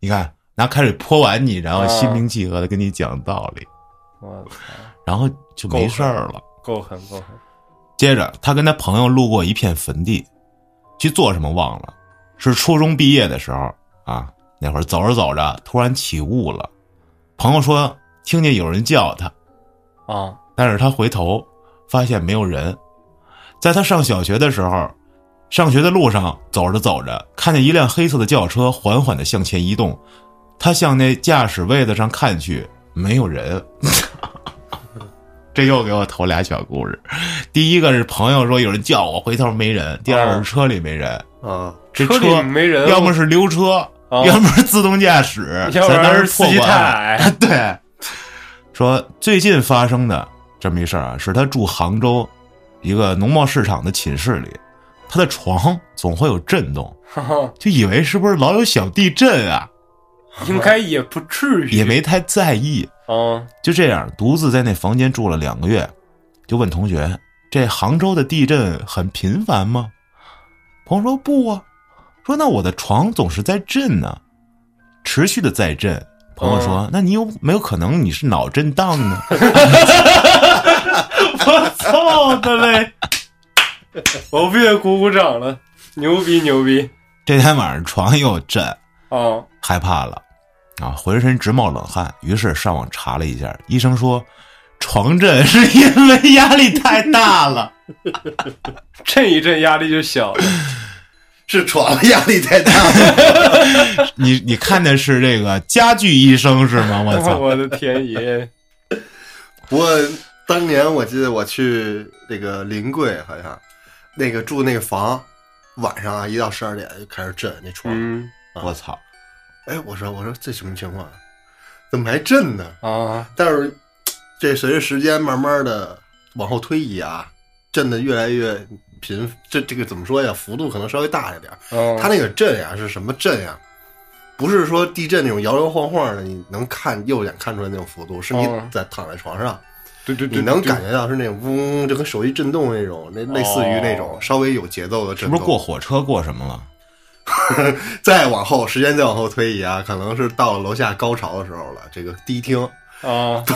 你看拿开水泼完你，然后啊心平气和的跟你讲道理，我操，然后就没事儿了。够狠够狠。接着，他跟他朋友路过一片坟地，去做什么忘了，是初中毕业的时候啊。那会儿走着走着，突然起雾了，朋友说听见有人叫他，啊，但是他回头发现没有人。在他上小学的时候，上学的路上走着走着，看见一辆黑色的轿车缓缓的向前移动，他向那驾驶位子上看去，没有人。[LAUGHS] 这又给我投俩小故事，第一个是朋友说有人叫我，回头没人；第二个是车里没人，啊，这车里没人，要么是溜车，啊要么是自动驾驶，要不咱当时然是司机破太。矮。[LAUGHS] 对，说最近发生的这么一事儿啊，是他住杭州一个农贸市场的寝室里，他的床总会有震动，就以为是不是老有小地震啊，应该也不至于，也没太在意。啊，就这样独自在那房间住了两个月，就问同学：“这杭州的地震很频繁吗？”朋友说：“不啊。”说：“那我的床总是在震呢，持续的在震。”朋友说：“那你有没有可能你是脑震荡呢？” [LAUGHS] [LAUGHS] 我操的嘞！我不也鼓鼓掌了，牛逼牛逼这天晚上床又震，啊！害怕了啊，浑身直冒冷汗。于是上网查了一下，医生说床震是因为压力太大了。[LAUGHS] 震一震压力就小了，[LAUGHS] 是床压力太大了。你你看的是这个家具医生是吗？我操！我的天爷！不过当年我记得我去那个临桂，好像那个住那个房，晚上啊一到十二点就开始震那床。嗯我操！哎，我说我说这什么情况？怎么还震呢？啊，但是这随着时间慢慢的往后推移啊，震的越来越频，这这个怎么说呀？幅度可能稍微大一点。嗯，它那个震呀是什么震呀？不是说地震那种摇摇晃晃的，你能看右眼看出来那种幅度，是你嗯在躺在床上，对对对，你能感觉到是那种嗡，就跟手机震动那种，那类似于那种哦稍微有节奏的是震动。是不是过火车过什么了？[LAUGHS] 再往后，时间再往后推移啊，可能是到了楼下高潮的时候了。这个迪厅，[LAUGHS] 啊，这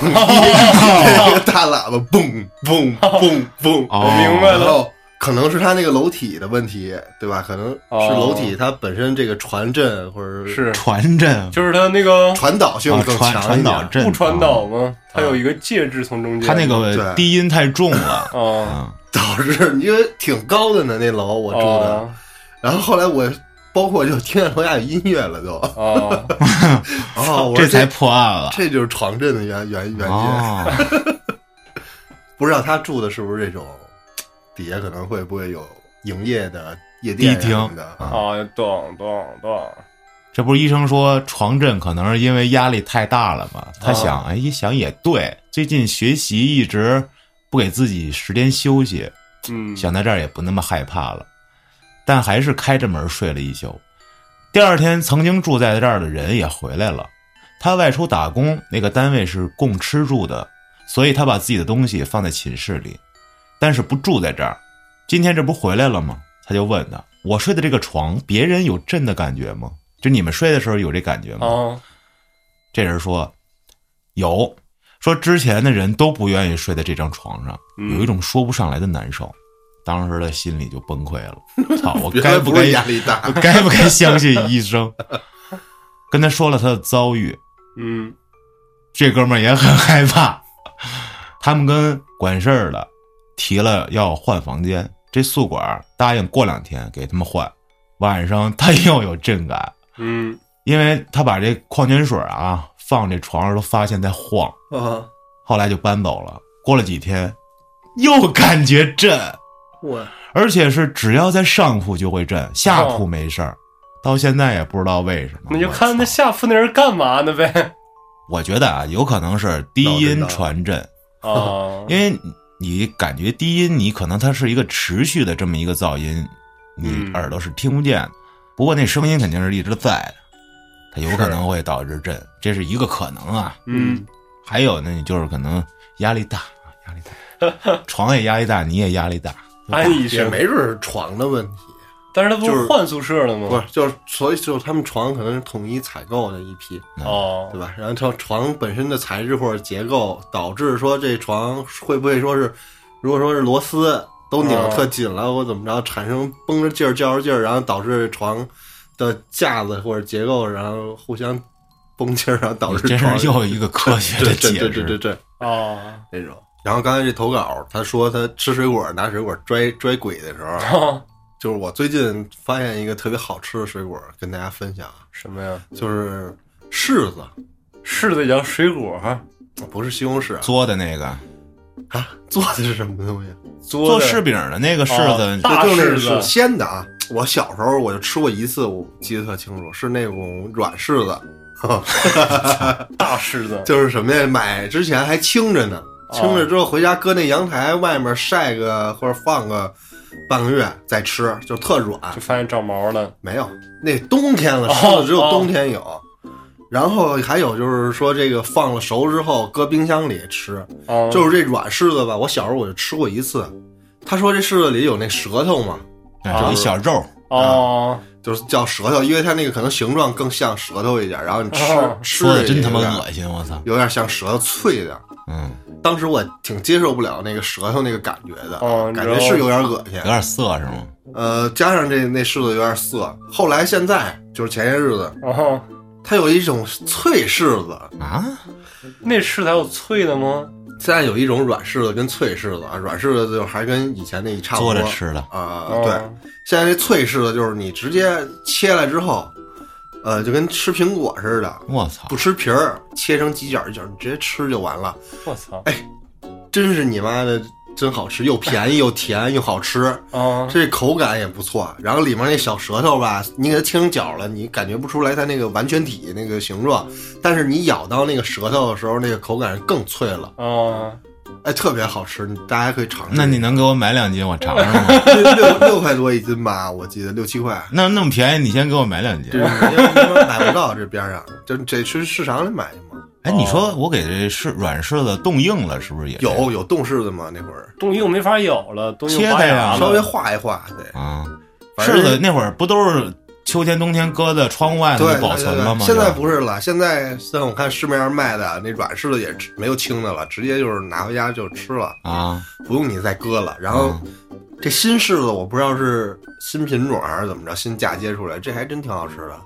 个大喇叭嘣嘣 [LAUGHS] 嘣嘣，哦我明白了，可能是他那个楼体的问题，对吧？可能是楼体它本身这个传震或者是传震就是它那个传导性啊，更强一点。传导震不传导啊吗？它有一个介质从中间，它那个对低音太重了。啊，嗯，导致因为挺高的呢，那楼我住的。啊然后后来我包括就听见楼下有音乐了都。啊，[LAUGHS] 哦，我说这才破案了。这就是床震的原原原因。哦，[LAUGHS] 不知道他住的是不是这种底下可能会不会有营业的夜店什么的啊？啊，咚咚咚，这不是医生说床震可能是因为压力太大了吗？他想，哎，一想也对，最近学习一直不给自己时间休息，嗯，想到这儿也不那么害怕了，但还是开着门睡了一宿。第二天，曾经住在这儿的人也回来了。他外出打工，那个单位是供吃住的，所以他把自己的东西放在寝室里，但是不住在这儿。今天这不回来了吗？他就问他：“我睡的这个床，别人有震的感觉吗？就你们睡的时候有这感觉吗？”哦，这人说：“有。”说之前的人都不愿意睡在这张床上，嗯有一种说不上来的难受。当时的心里就崩溃了，[LAUGHS] 操！我该不该压力大我，该不该相信医生？[LAUGHS] 跟他说了他的遭遇，嗯这哥们儿也很害怕。他们跟管事儿的提了要换房间，这宿管答应过两天给他们换。晚上他又有震感，嗯，因为他把这矿泉水啊放这床上都发现在晃，啊！后来就搬走了。过了几天，又感觉震，我而且是只要在上铺就会震，下铺没事儿。到现在也不知道为什么。那就看那下铺那人干嘛呢呗？我觉得啊，有可能是低音传震，啊，[LAUGHS] 因为你感觉低音，你可能它是一个持续的这么一个噪音，你嗯耳朵是听不见的。不过那声音肯定是一直在的，它有可能会导致震，这是一个可能啊。嗯，还有呢，你就是可能压力大，压力大，床也压力大，你也压力大。也没准是床的问题，但是他不是是换宿舍了吗？不是，就是所以就是他们床可能是统一采购的一批，哦对，吧？然后床床本身的材质或者结构，导致说这床会不会说是，如果说是螺丝都拧得特紧了，或怎么着，产生绷着劲儿、较着劲儿，然后导致床的架子或者结构，然后互相绷劲儿，然后导致这床 [LAUGHS] 是又一个科学的对解对对对对。对哦，那种。然后刚才这投稿，他说他吃水果拿水果拽拽鬼的时候，[LAUGHS] 就是我最近发现一个特别好吃的水果，跟大家分享，什么呀？就是柿子，柿子也叫水果，不是西红柿啊做的那个啊，做的是什么东西？做做柿饼的那个柿子，哦大就就是柿子是鲜的啊，我小时候我就吃过一次，我记得特清楚，是那种软柿子，[LAUGHS] 大柿子，[LAUGHS] 就是什么呀？买之前还青着呢，青着之后回家搁那阳台外面晒个或者放个半个月再吃，就特软。就发现长毛了。没有，那冬天了，哦柿子只有哦冬天有。然后还有就是说，这个放了熟之后搁冰箱里吃，啊，就是这软柿子吧。我小时候我就吃过一次。他说这柿子里有那舌头嘛，哎有一小肉，哦，就是叫舌头，因为它那个可能形状更像舌头一点，然后你吃、哦吃的真他妈恶心，我操！有点像舌头脆的。嗯，当时我挺接受不了那个舌头那个感觉的，哦感觉是有点恶心有。点涩是吗？呃，加上这那柿子有点涩。后来现在就是前些日子，哦，它有一种脆柿子，啊，那柿子还有脆的吗？现在有一种软柿子跟脆柿子啊，软柿子就还跟以前那一差不多坐着吃的，啊、哦对，现在这脆柿子就是你直接切来之后，呃，就跟吃苹果似的，我操不！吃皮儿，切成几角一角，你直接吃就完了。我操！哎真是你妈的真好吃，又便宜又甜又好吃，[LAUGHS] 啊，这口感也不错。然后里面那小舌头吧，你给它切成角了，你感觉不出来它那个完全体那个形状，但是你咬到那个舌头的时候，那个口感更脆了，啊，哎，特别好吃，大家可以尝尝。那你能给我买两斤，我尝尝吗？[LAUGHS] 六六六块多一斤吧，我记得六七块。那那么便宜，你先给我买两斤这。[LAUGHS] 因为因为买不到这边上，就这去市场里买去嘛。哎，你说我给这柿软柿子冻硬了，是不是也有有冻柿子吗？那会儿冻硬没法咬了，冻硬切开呀稍微。化一化，对啊？柿子那会儿不都是秋天冬天搁在窗户外保存了吗？现在不是了，现在像我看市面上卖的那软柿子也吃没有青的了，直接就是拿回家就吃了，啊，不用你再搁了。然后嗯这新柿子我不知道是新品种还是怎么着，新嫁接出来，这还真挺好吃的。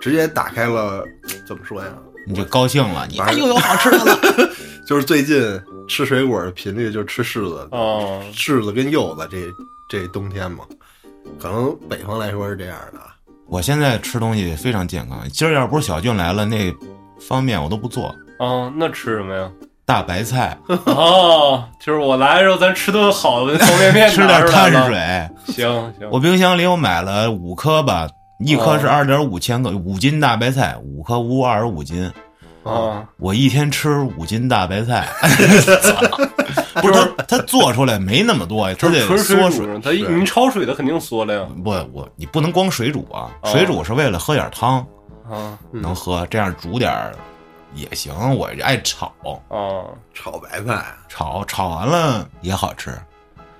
直接打开了，怎么说呀？你就高兴了，你反正哎又有好吃的了。[LAUGHS] 就是最近吃水果的频率就是吃柿子，哦，柿子跟柚子这这冬天嘛，可能北方来说是这样的啊。我现在吃东西非常健康，今儿要不是小俊来了，那方便我都不做。啊，那吃什么呀？大白菜，哦，就是我来的时候，咱吃顿好的方便面，[LAUGHS] 吃点碳。水。行行，我冰箱里我买了五颗吧，一颗是哦二点五千克，五斤大白菜，五颗钨二十五斤。啊，我一天吃五斤大白菜，[LAUGHS] 不是他他做出来没那么多，呀，他得缩水。水煮，它一你焯水，它肯定缩了呀。不，我你不能光水煮啊，哦水煮是为了喝点汤啊嗯能喝，这样煮点也行。我爱炒，啊，炒白菜，炒炒完了也好吃，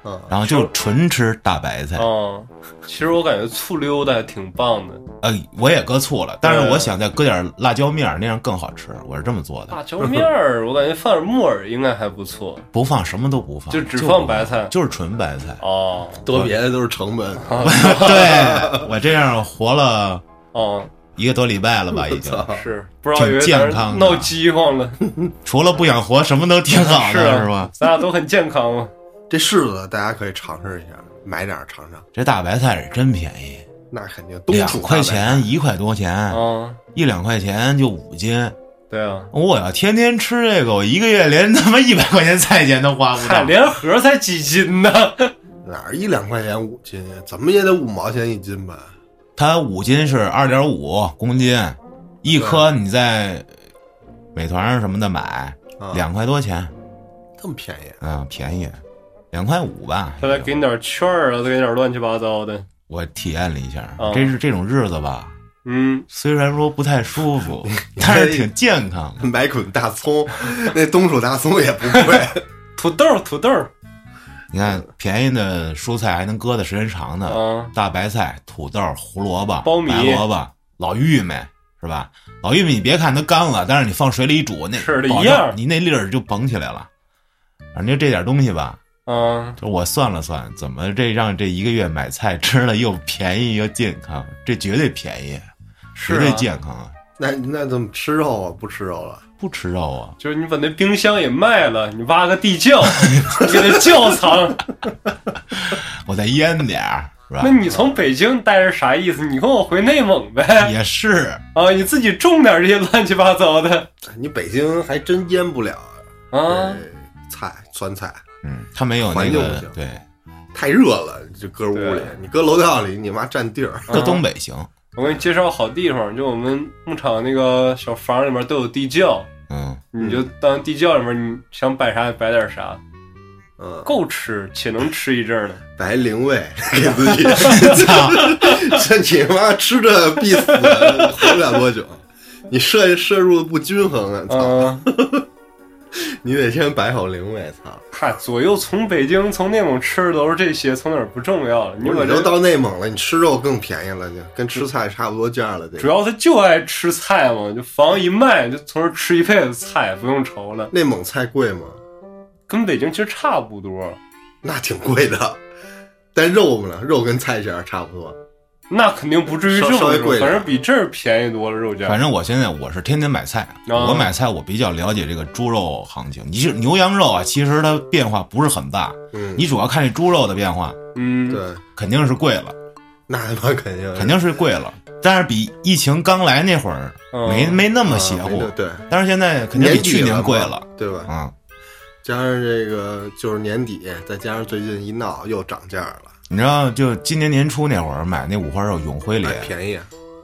嗯，然后就纯吃大白菜。嗯，其实我感觉醋溜的还挺棒的，呃，我也搁醋了，但是我想再搁点辣椒面儿，那样更好吃。我是这么做的，辣椒面儿，我感觉放点木耳应该还不错。不放什么都不放，就只放白菜就是纯白菜。哦多别的都是成本。[LAUGHS] 对我这样活了哦，一个多礼拜了吧，已经。是不知道健康的闹饥荒了，除了不想活，什么都挺好是的，啊是吧？咱俩都很健康嘛。这柿子大家可以尝试一下，买点儿尝尝，这大白菜是真便宜，那肯定冬两块钱，一块多钱，啊，一两块钱就五斤。对啊，我要天天吃这个，我一个月连他妈一百块钱菜钱都花不嗨，到。连盒才几斤呢？哪儿一两块钱五斤，怎么也得五毛钱一斤吧？[LAUGHS] 它五斤是二点五公斤，一颗你在美团上什么的买啊，两块多钱，这么便宜，嗯，便宜，两块五吧。他来给你点券儿啊，再给你点乱七八糟的。我体验了一下，哦这是这种日子吧，嗯，虽然说不太舒服，[LAUGHS] 但是挺健康的。买捆大葱，[LAUGHS] 那冬储大葱也不贵。[LAUGHS] 土豆土豆你看，便宜的蔬菜还能搁的时间长呢，啊，大白菜、土豆、胡萝卜、苞米白萝卜、老玉米，是吧？老玉米你别看它干了，但是你放水里一煮，那保证是的一样你那粒儿就绷起来了。反正就这点东西吧，啊，就我算了算，怎么这让这一个月买菜 [LAUGHS] 吃了又便宜又健康，这绝对便宜，绝对健康啊！那那怎么吃肉啊？不吃肉了？不吃肉啊，就是你把那冰箱也卖了，你挖个地窖，你给它窖藏。[LAUGHS] 我再腌点儿，是吧那？你从北京待着啥意思？你跟我回内蒙呗。也是，[LAUGHS] 啊，你自己种点这些乱七八糟的你北京还真腌不了啊。这菜酸菜，嗯，它没有那个环境不行对，太热了，就搁屋里。你搁楼道里，你妈占地儿。[LAUGHS] 搁东北行，我给你介绍个好地方，就我们牧场那个小房里面都有地窖，嗯，你就当地窖里面，你想摆啥摆点啥，嗯，够吃且能吃一阵儿呢。[LAUGHS] 白灵位给自己，操，[LAUGHS] 这你妈吃着必死，活不了多久。你摄摄入不均衡啊！操，嗯，[LAUGHS] 你得先摆好灵位。操，嗨，左右从北京从内蒙吃的都是这些，从哪儿不重要了。你把这你都到内蒙了，你吃肉更便宜了，就跟吃菜差不多价了。这主要他就爱吃菜嘛，就房一卖就从这吃一辈子菜，不用愁了。内蒙菜贵吗？跟北京其实差不多，那挺贵的，但肉呢？肉跟菜价差不多。那肯定不至于这么贵反正比这儿便宜多了肉价。反正我现在我是天天买菜，啊我买菜我比较了解这个猪肉行情。你是牛羊肉啊，其实它变化不是很大，嗯，你主要看这猪肉的变化，嗯，对，肯定是贵了，那他妈肯定肯定是贵了。但是比疫情刚来那会儿嗯没没那么邪乎啊，对，但是现在肯定比去年贵了对吧？啊。加上这个就是年底，再加上最近一闹又涨价了，你知道，就今年年初那会儿买那五花肉永辉里哎，，便宜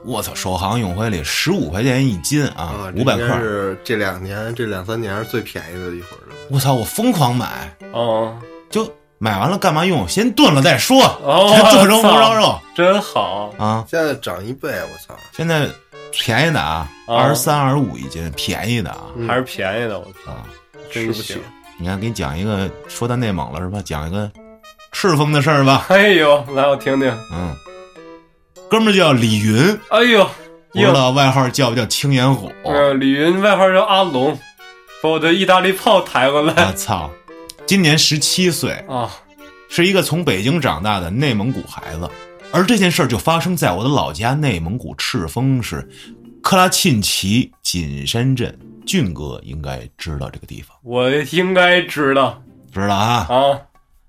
我操，首航永辉里十五块钱一斤啊啊，，五百克，是这两年这两三年是最便宜的一会儿了。我操，我疯狂买，哦就买完了干嘛用？先炖了再说，[LAUGHS] 哦先做成操红烧肉真好。啊。现在涨一倍，我操！现在便宜的啊，啊二十三、二十五一斤，便宜的啊嗯还是便宜的，我操，啊！真吃不起行。你看，给你讲一个，说到内蒙了是吧？讲一个赤峰的事儿吧。哎呦，来我听听。嗯，哥们儿叫李云，哎呦，不知道外号叫不叫青眼虎？呃，李云外号叫阿龙，把我的意大利炮抬过来我来操，今年十七岁，啊！是一个从北京长大的内蒙古孩子。而这件事儿就发生在我的老家内蒙古赤峰市克拉沁旗锦山镇。俊哥应该知道这个地方，我应该知道知道啊？啊，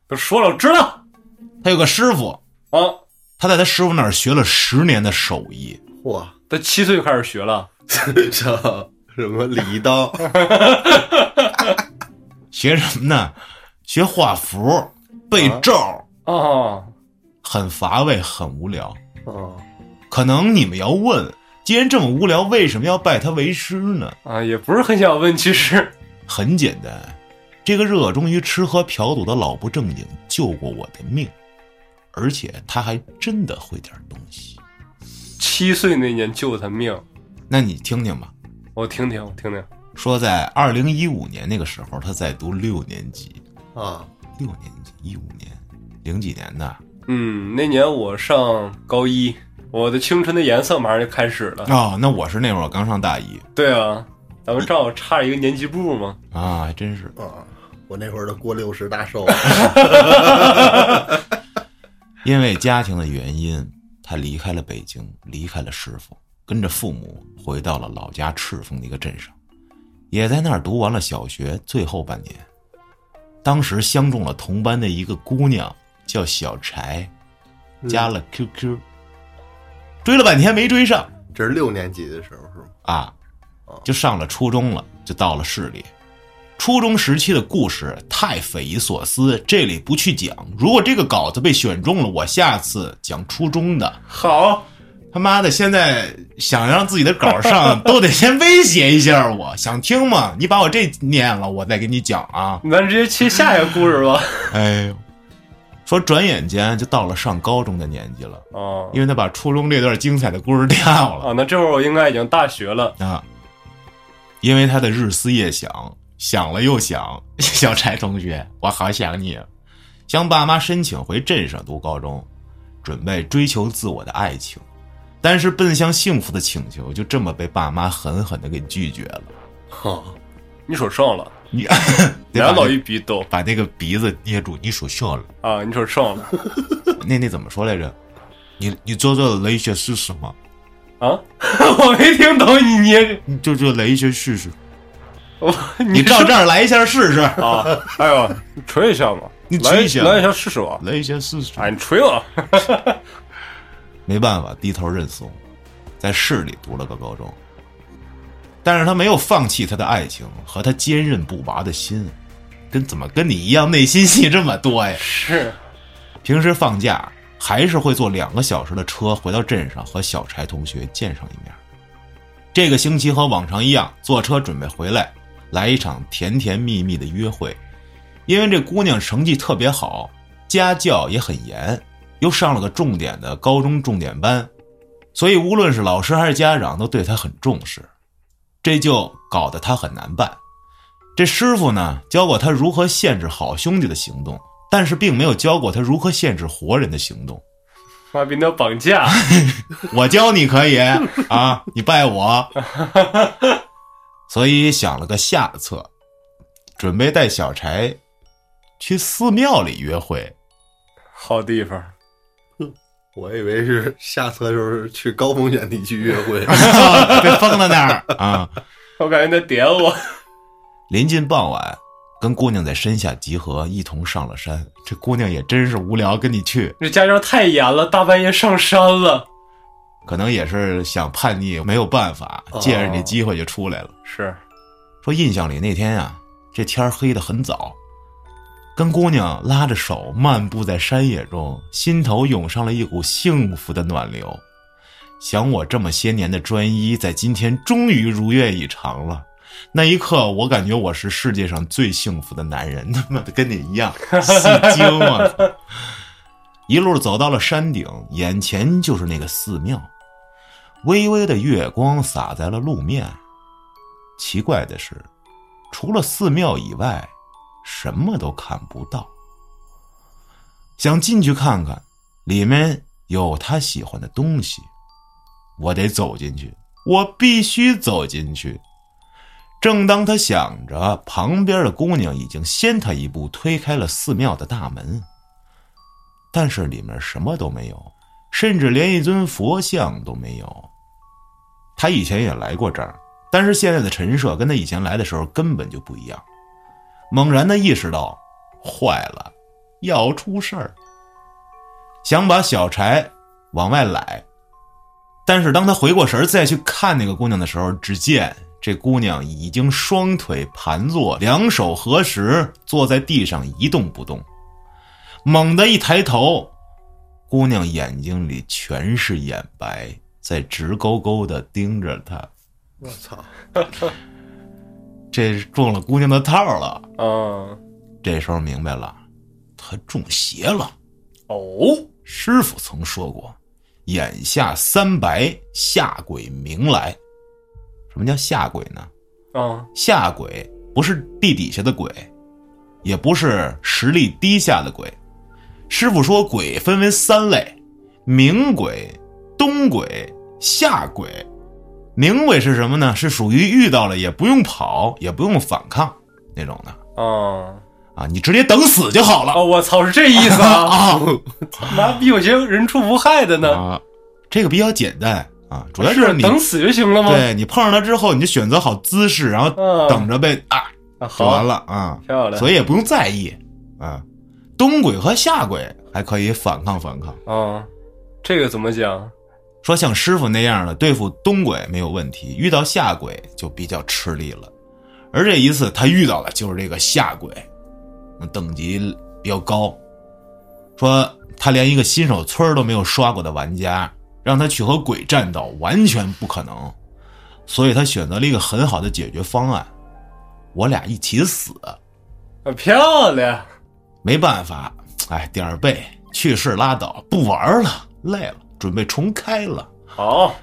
都说了，我知道他有个师傅，啊。他在他师傅那儿学了十年的手艺。哇，他七岁就开始学了，[LAUGHS] 叫什么礼仪刀？[LAUGHS] 学什么呢？学画符、背咒，啊，很乏味，很无聊。哦，可能你们要问，既然这么无聊，为什么要拜他为师呢？啊，也不是很想问，其实很简单，这个热衷于吃喝嫖赌的老不正经救过我的命，而且他还真的会点东西。七岁那年救他命，那你听听吧，我听听，我听听。说在二零一五年那个时候，他在读六年级，啊，六年级，一五年，零几年的嗯，那年我上高一，我的青春的颜色马上就开始了。哦，那我是那会儿我刚上大一对啊，咱们正好差一个年级部嘛。啊，还真是。啊，我那会儿都过六十大寿，[LAUGHS] 因为家庭的原因，他离开了北京，离开了师傅，跟着父母回到了老家赤峰的一个镇上，也在那儿读完了小学最后半年。当时相中了同班的一个姑娘，叫小柴，加了 QQ，、追了半天没追上这是六年级的时候是吗？啊，就上了初中了，就到了市里。初中时期的故事太匪夷所思，这里不去讲。如果这个稿子被选中了，我下次讲初中的。好，他妈的，现在想让自己的稿上，都得先威胁一下我。想听吗？你把我这念了，我再给你讲啊。咱直接切下一个故事吧。[LAUGHS] 哎呦，说转眼间就到了上高中的年纪了，哦因为他把初中这段精彩的故事掉了啊，那这会儿我应该已经大学了。啊。因为他的日思夜想，想了又想，[LAUGHS] 小柴同学，我好想你，向爸妈申请回镇上读高中，准备追求自我的爱情。但是奔向幸福的请求就这么被爸妈狠狠的给拒绝了。哈，你说上了，你 [LAUGHS] 俩老一鼻斗把那个鼻子捏住，你说笑了。啊！你说上了 [LAUGHS] 那那怎么说来着？你你做做雷学试试吗？啊？我没听懂你捏，你就做雷学试试。我 [LAUGHS] 你照这儿来一下试试。啊！哎呦，你吹一下嘛，你吹一下来来一下试试吧。来一下试试。哎，你吹吧。[LAUGHS] 没办法，低头认怂，在市里读了个高中。但是他没有放弃他的爱情和他坚韧不拔的心，跟怎么跟你一样内心戏这么多呀？是，平时放假还是会坐两个小时的车回到镇上和小柴同学见上一面。这个星期和往常一样，坐车准备回来，来一场甜甜蜜蜜的约会。因为这姑娘成绩特别好，家教也很严，又上了个重点的高中重点班，所以无论是老师还是家长都对她很重视，这就搞得她很难办。这师傅呢，教过她如何限制好兄弟的行动，但是并没有教过她如何限制活人的行动。妈逼，那绑架！[LAUGHS] 我教你可以啊，你拜我。所以想了个下策，准备带小柴去寺庙里约会。好地方，我以为是下策就是去高风险地区约会，被封在那儿啊！[LAUGHS] 我感觉他点我。临近傍晚，跟姑娘在山下集合，一同上了山。这姑娘也真是无聊，跟你去，这家教太严了，大半夜上山了。可能也是想叛逆，没有办法，借着这机会就出来了。是，说印象里那天啊、这天儿黑的很早，跟姑娘拉着手漫步在山野中，心头涌上了一股幸福的暖流。想我这么些年的专一，在今天终于如愿以偿了。那一刻，我感觉我是世界上最幸福的男人，他妈的跟你一样 [LAUGHS] 戏精啊！一路走到了山顶，眼前就是那个寺庙，微微的月光洒在了路面。奇怪的是，除了寺庙以外，什么都看不到。想进去看看，里面有他喜欢的东西，我得走进去，我必须走进去。正当他想着，旁边的姑娘已经先他一步推开了寺庙的大门，但是里面什么都没有，甚至连一尊佛像都没有。他以前也来过这儿，但是现在的陈设跟他以前来的时候根本就不一样。猛然的意识到，坏了，要出事儿。想把小柴往外揽，但是当他回过神儿再去看那个姑娘的时候，只见这姑娘已经双腿盘坐，两手合十，坐在地上一动不动。猛地一抬头，姑娘眼睛里全是眼白，在直勾勾的盯着他。我操！这中了姑娘的套了。嗯，这时候明白了，他中邪了。哦，师傅曾说过：“眼下三白，下鬼明来。”什么叫下鬼呢？啊，下鬼不是地底下的鬼，也不是实力低下的鬼。师傅说，鬼分为三类：明鬼、东鬼、下鬼。明鬼是什么呢？是属于遇到了也不用跑，也不用反抗那种的啊，啊，你直接等死就好了哦，我操，是这意思啊！啊 [LAUGHS] 妈逼，有些人畜无害的呢，啊！这个比较简单啊，主要是你等死就行了吗？对你碰上他之后，你就选择好姿势，然后嗯，等着被啊啊，就完，了啊。漂亮，所以也不用在意啊。东鬼和下鬼还可以反抗反抗。啊，这个怎么讲？说像师傅那样的对付东鬼没有问题，遇到下鬼就比较吃力了。而这一次他遇到的就是这个下鬼，那等级比较高。说他连一个新手村都没有刷过的玩家，让他去和鬼战斗完全不可能，所以他选择了一个很好的解决方案：我俩一起死。啊，漂亮，没办法，哎，点儿背，去世拉倒，不玩了，累了，准备重开了。好，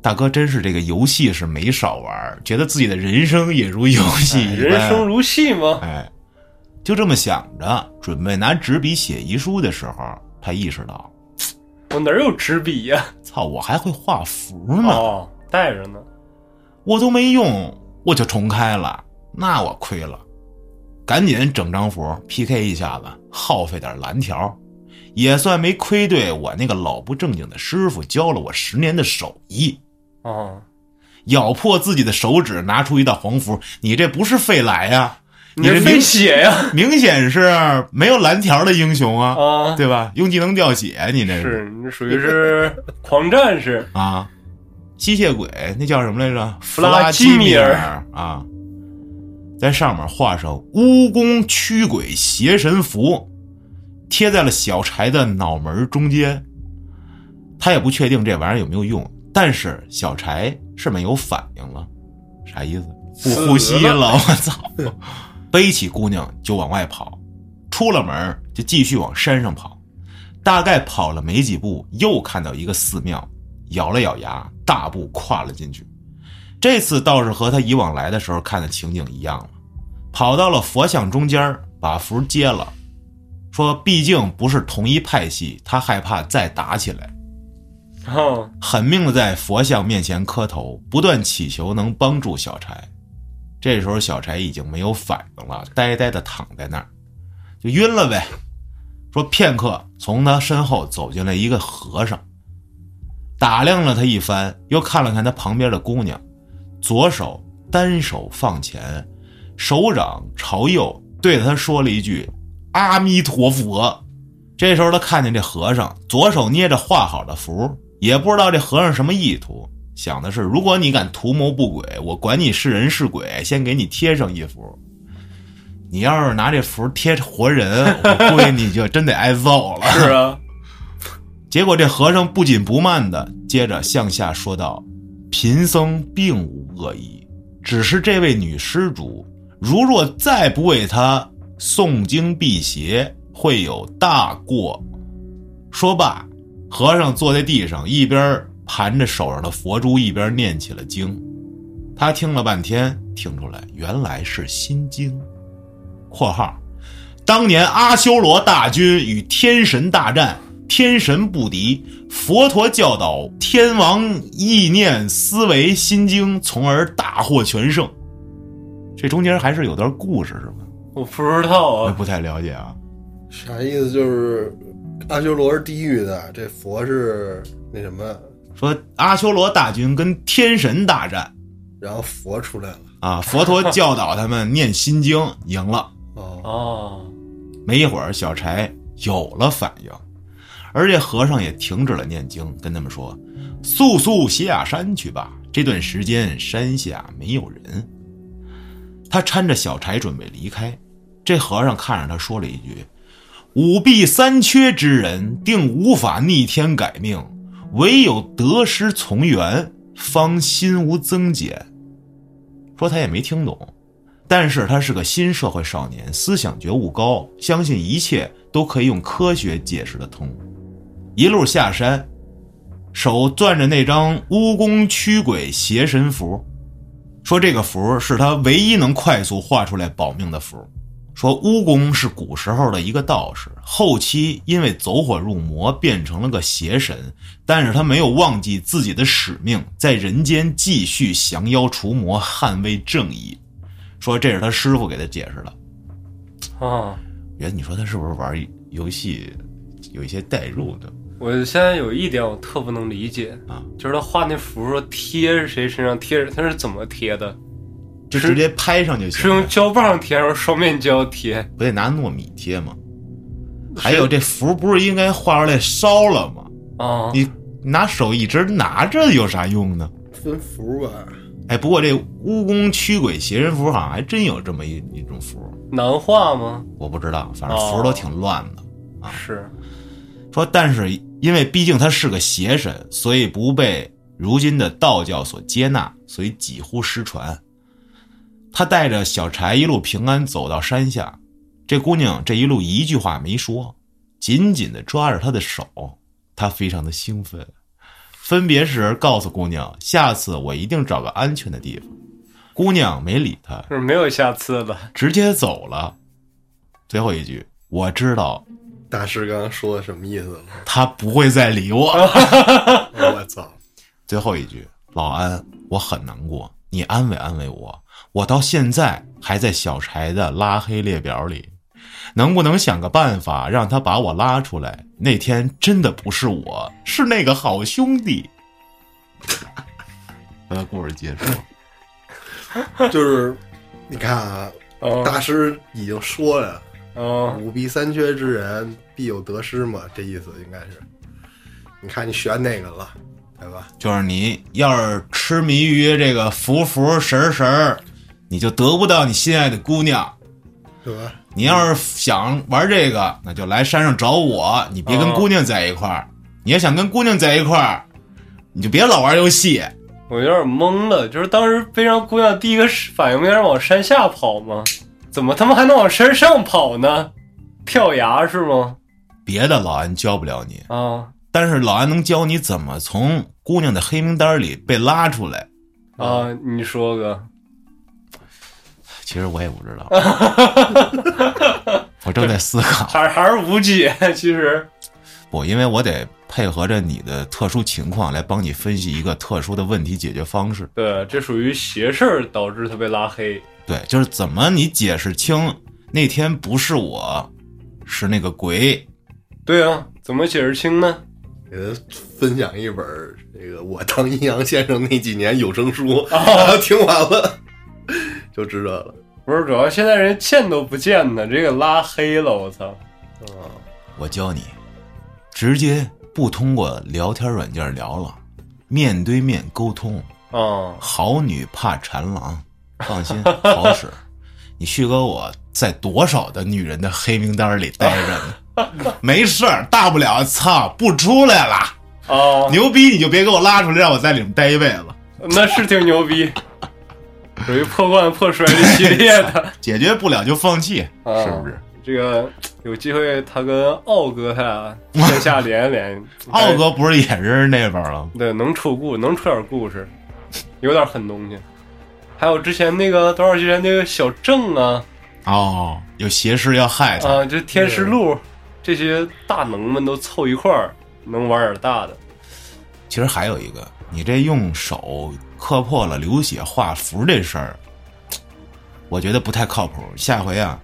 大哥真是这个游戏是没少玩，觉得自己的人生也如游戏。人生如戏吗？哎，就这么想着，准备拿纸笔写遗书的时候，他意识到，我哪有纸笔呀？操，我还会画符呢，哦，带着呢。我都没用，我就重开了，那我亏了。赶紧整张符 PK 一下子，耗费点蓝条，也算没亏对我那个老不正经的师傅教了我十年的手艺。哦，咬破自己的手指，拿出一道黄符，你这不是费来呀、你这费血呀？明显是没有蓝条的英雄啊，啊，对吧？用技能掉血，你这是你属于是狂战士。[LAUGHS] 啊？吸血鬼那叫什么来着？弗拉基基米尔尔啊，在上面画上“蜈蚣驱鬼邪神符”，贴在了小柴的脑门中间。他也不确定这玩意儿有没有用，但是小柴是没有反应了，啥意思？不呼吸了，我操！背起姑娘就往外跑，出了门就继续往山上跑。大概跑了没几步，又看到一个寺庙，咬了咬牙，大步跨了进去。这次倒是和他以往来的时候看的情景一样了，跑到了佛像中间，把符接了，说毕竟不是同一派系，他害怕再打起来。哦，狠命的在佛像面前磕头，不断祈求能帮助小柴。这时候小柴已经没有反应了，呆呆的躺在那儿，就晕了呗。说片刻，从他身后走进来一个和尚，打量了他一番，又看了看他旁边的姑娘，左手单手放前，手掌朝右，对着他说了一句“阿弥陀佛”。这时候他看见这和尚左手捏着画好的符。也不知道这和尚什么意图，想的是，如果你敢图谋不轨，我管你是人是鬼，先给你贴上一符。你要是拿这符贴活人，我估计你就真得挨揍了。是啊，结果这和尚不紧不慢的接着向下说道：“贫僧并无恶意，只是这位女施主，如若再不为他诵经辟邪，会有大过。”说罢。和尚坐在地上，一边盘着手上的佛珠，一边念起了经。他听了半天，听出来原来是心经。（括号）当年阿修罗大军与天神大战，天神不敌，佛陀教导天王意念思维心经，从而大获全胜。这中间还是有段故事，是吗？我不知道啊，不太了解啊。啥意思？就是。阿修罗是地狱的，这佛是那什么？说阿修罗大军跟天神大战，然后佛出来了啊！佛陀教导他们念心经，赢了。哦，没一会儿，小柴有了反应，而这和尚也停止了念经，跟他们说：“速速下山去吧，这段时间山下没有人。”他搀着小柴准备离开，这和尚看着他说了一句。五弊三缺之人，定无法逆天改命，唯有得失从缘，方心无增减。说他也没听懂，但是他是个新社会少年，思想觉悟高，相信一切都可以用科学解释得通。一路下山，手攥着那张蜈蚣驱鬼邪神符，说这个符是他唯一能快速画出来保命的符。说蜈蚣是古时候的一个道士，后期因为走火入魔变成了个邪神，但是他没有忘记自己的使命，在人间继续降妖除魔，捍卫正义。说这是他师傅给他解释的。啊，觉得你说他是不是玩游戏有一些代入的？我现在有一点我特不能理解啊，就是他画那符说贴谁身上贴着，他是怎么贴的？就直接拍上就行，是用胶棒贴还是双面胶贴？不得拿糯米贴吗？还有这符不是应该画出来烧了吗？啊，你拿手一直拿着有啥用呢？分符吧。哎，不过这蜈蚣驱鬼邪神符好像还真有这么一一种符，难画吗？我不知道，反正符都挺乱的啊。是，说但是因为毕竟他是个邪神，所以不被如今的道教所接纳，所以几乎失传。他带着小柴一路平安走到山下，这姑娘这一路一句话没说，紧紧的抓着他的手，他非常的兴奋。分别时告诉姑娘，下次我一定找个安全的地方。姑娘没理他，是没有下次了，直接走了。最后一句，我知道大师刚刚说的什么意思了，他不会再理我。[LAUGHS] 我操！最后一句，老安，我很难过，你安慰安慰我。我到现在还在小柴的拉黑列表里，能不能想个办法让他把我拉出来？那天真的不是我，是那个好兄弟。[LAUGHS] 呃，故事结束，[LAUGHS] 就是你看啊，大师已经说了，五弊三缺之人必有得失嘛，这意思应该是。你看你选哪个了，对吧？就是你要是痴迷于这个福福神神。你就得不到你心爱的姑娘，对吧？你要是想玩这个，那就来山上找我，你别跟哦姑娘在一块儿。你要想跟姑娘在一块儿，你就别老玩游戏。我有点懵了，就是当时背上姑娘第一个反应不应该是往山下跑吗？怎么他妈还能往山上跑呢？跳崖是吗？别的老安教不了你，啊但是老安能教你怎么从姑娘的黑名单里被拉出来。啊，你说个其实我也不知道，[LAUGHS] 我正在思考。还还是无解，其实不，因为我得配合着你的特殊情况来帮你分析一个特殊的问题解决方式。对，这属于邪事儿导致他被拉黑。对，就是怎么你解释清那天不是我，是那个鬼。对啊，怎么解释清呢？给他分享一本儿这个《我当阴阳先生那几年》有声书，啊 [LAUGHS] 然后听完了就知道了。不是，主要现在人见都不见呢，这个拉黑了，我操！啊，我教你，直接不通过聊天软件聊了，面对面沟通。啊，好女怕缠郎，放心，好使。[LAUGHS] 你旭哥我在多少的女人的黑名单里待着呢？[LAUGHS] 没事儿，大不了操不出来了。哦，牛逼你就别给我拉出来，让我在里面待一辈子。那是挺牛逼，[LAUGHS] 属于破罐破摔这系列的。解决不了就放弃，啊是不是？这个有机会他跟奥哥他俩线下连一连，奥哥不是也是那边了？对能出故能出点故事，有点狠东西。还有之前那个多少之前那个小郑啊哦，有邪师要害他。啊，这天师路这些大能们都凑一块儿，能玩点大的。其实还有一个，你这用手磕破了流血画符这事儿，我觉得不太靠谱。下回啊，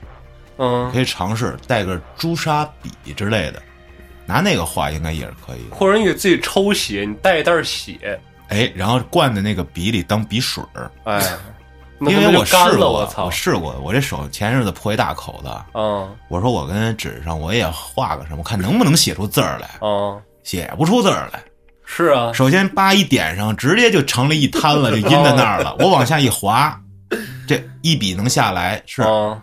嗯，可以尝试带个朱砂笔之类的，拿那个画应该也是可以的。或者你给自己抽血，你带一袋血，哎，然后灌在那个笔里当笔水儿，哎，因为我试过，我操我！试过，我这手前日子破一大口子，嗯我说我跟纸上我也画个什么，看能不能写出字儿来，嗯，写不出字儿来。是啊，首先叭一点上，直接就成了一滩了，就阴在那儿了。[LAUGHS] 我往下一划，这一笔能下来是，啊，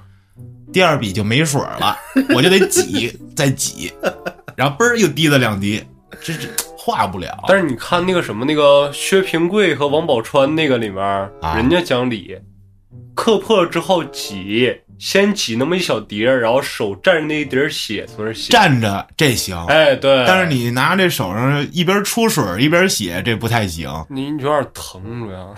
第二笔就没水儿了，我就得挤再挤，[LAUGHS] 然后嘣儿又滴了两滴，这这画不了。但是你看那个什么，那个薛平贵和王宝钏那个里面，啊人家讲理，磕破了之后挤，先挤那么一小碟儿，然后手蘸着那一碟血从那儿写。站着这行，哎，对，但是你拿这手上一边出水一边写，这不太行。你你有点疼，主要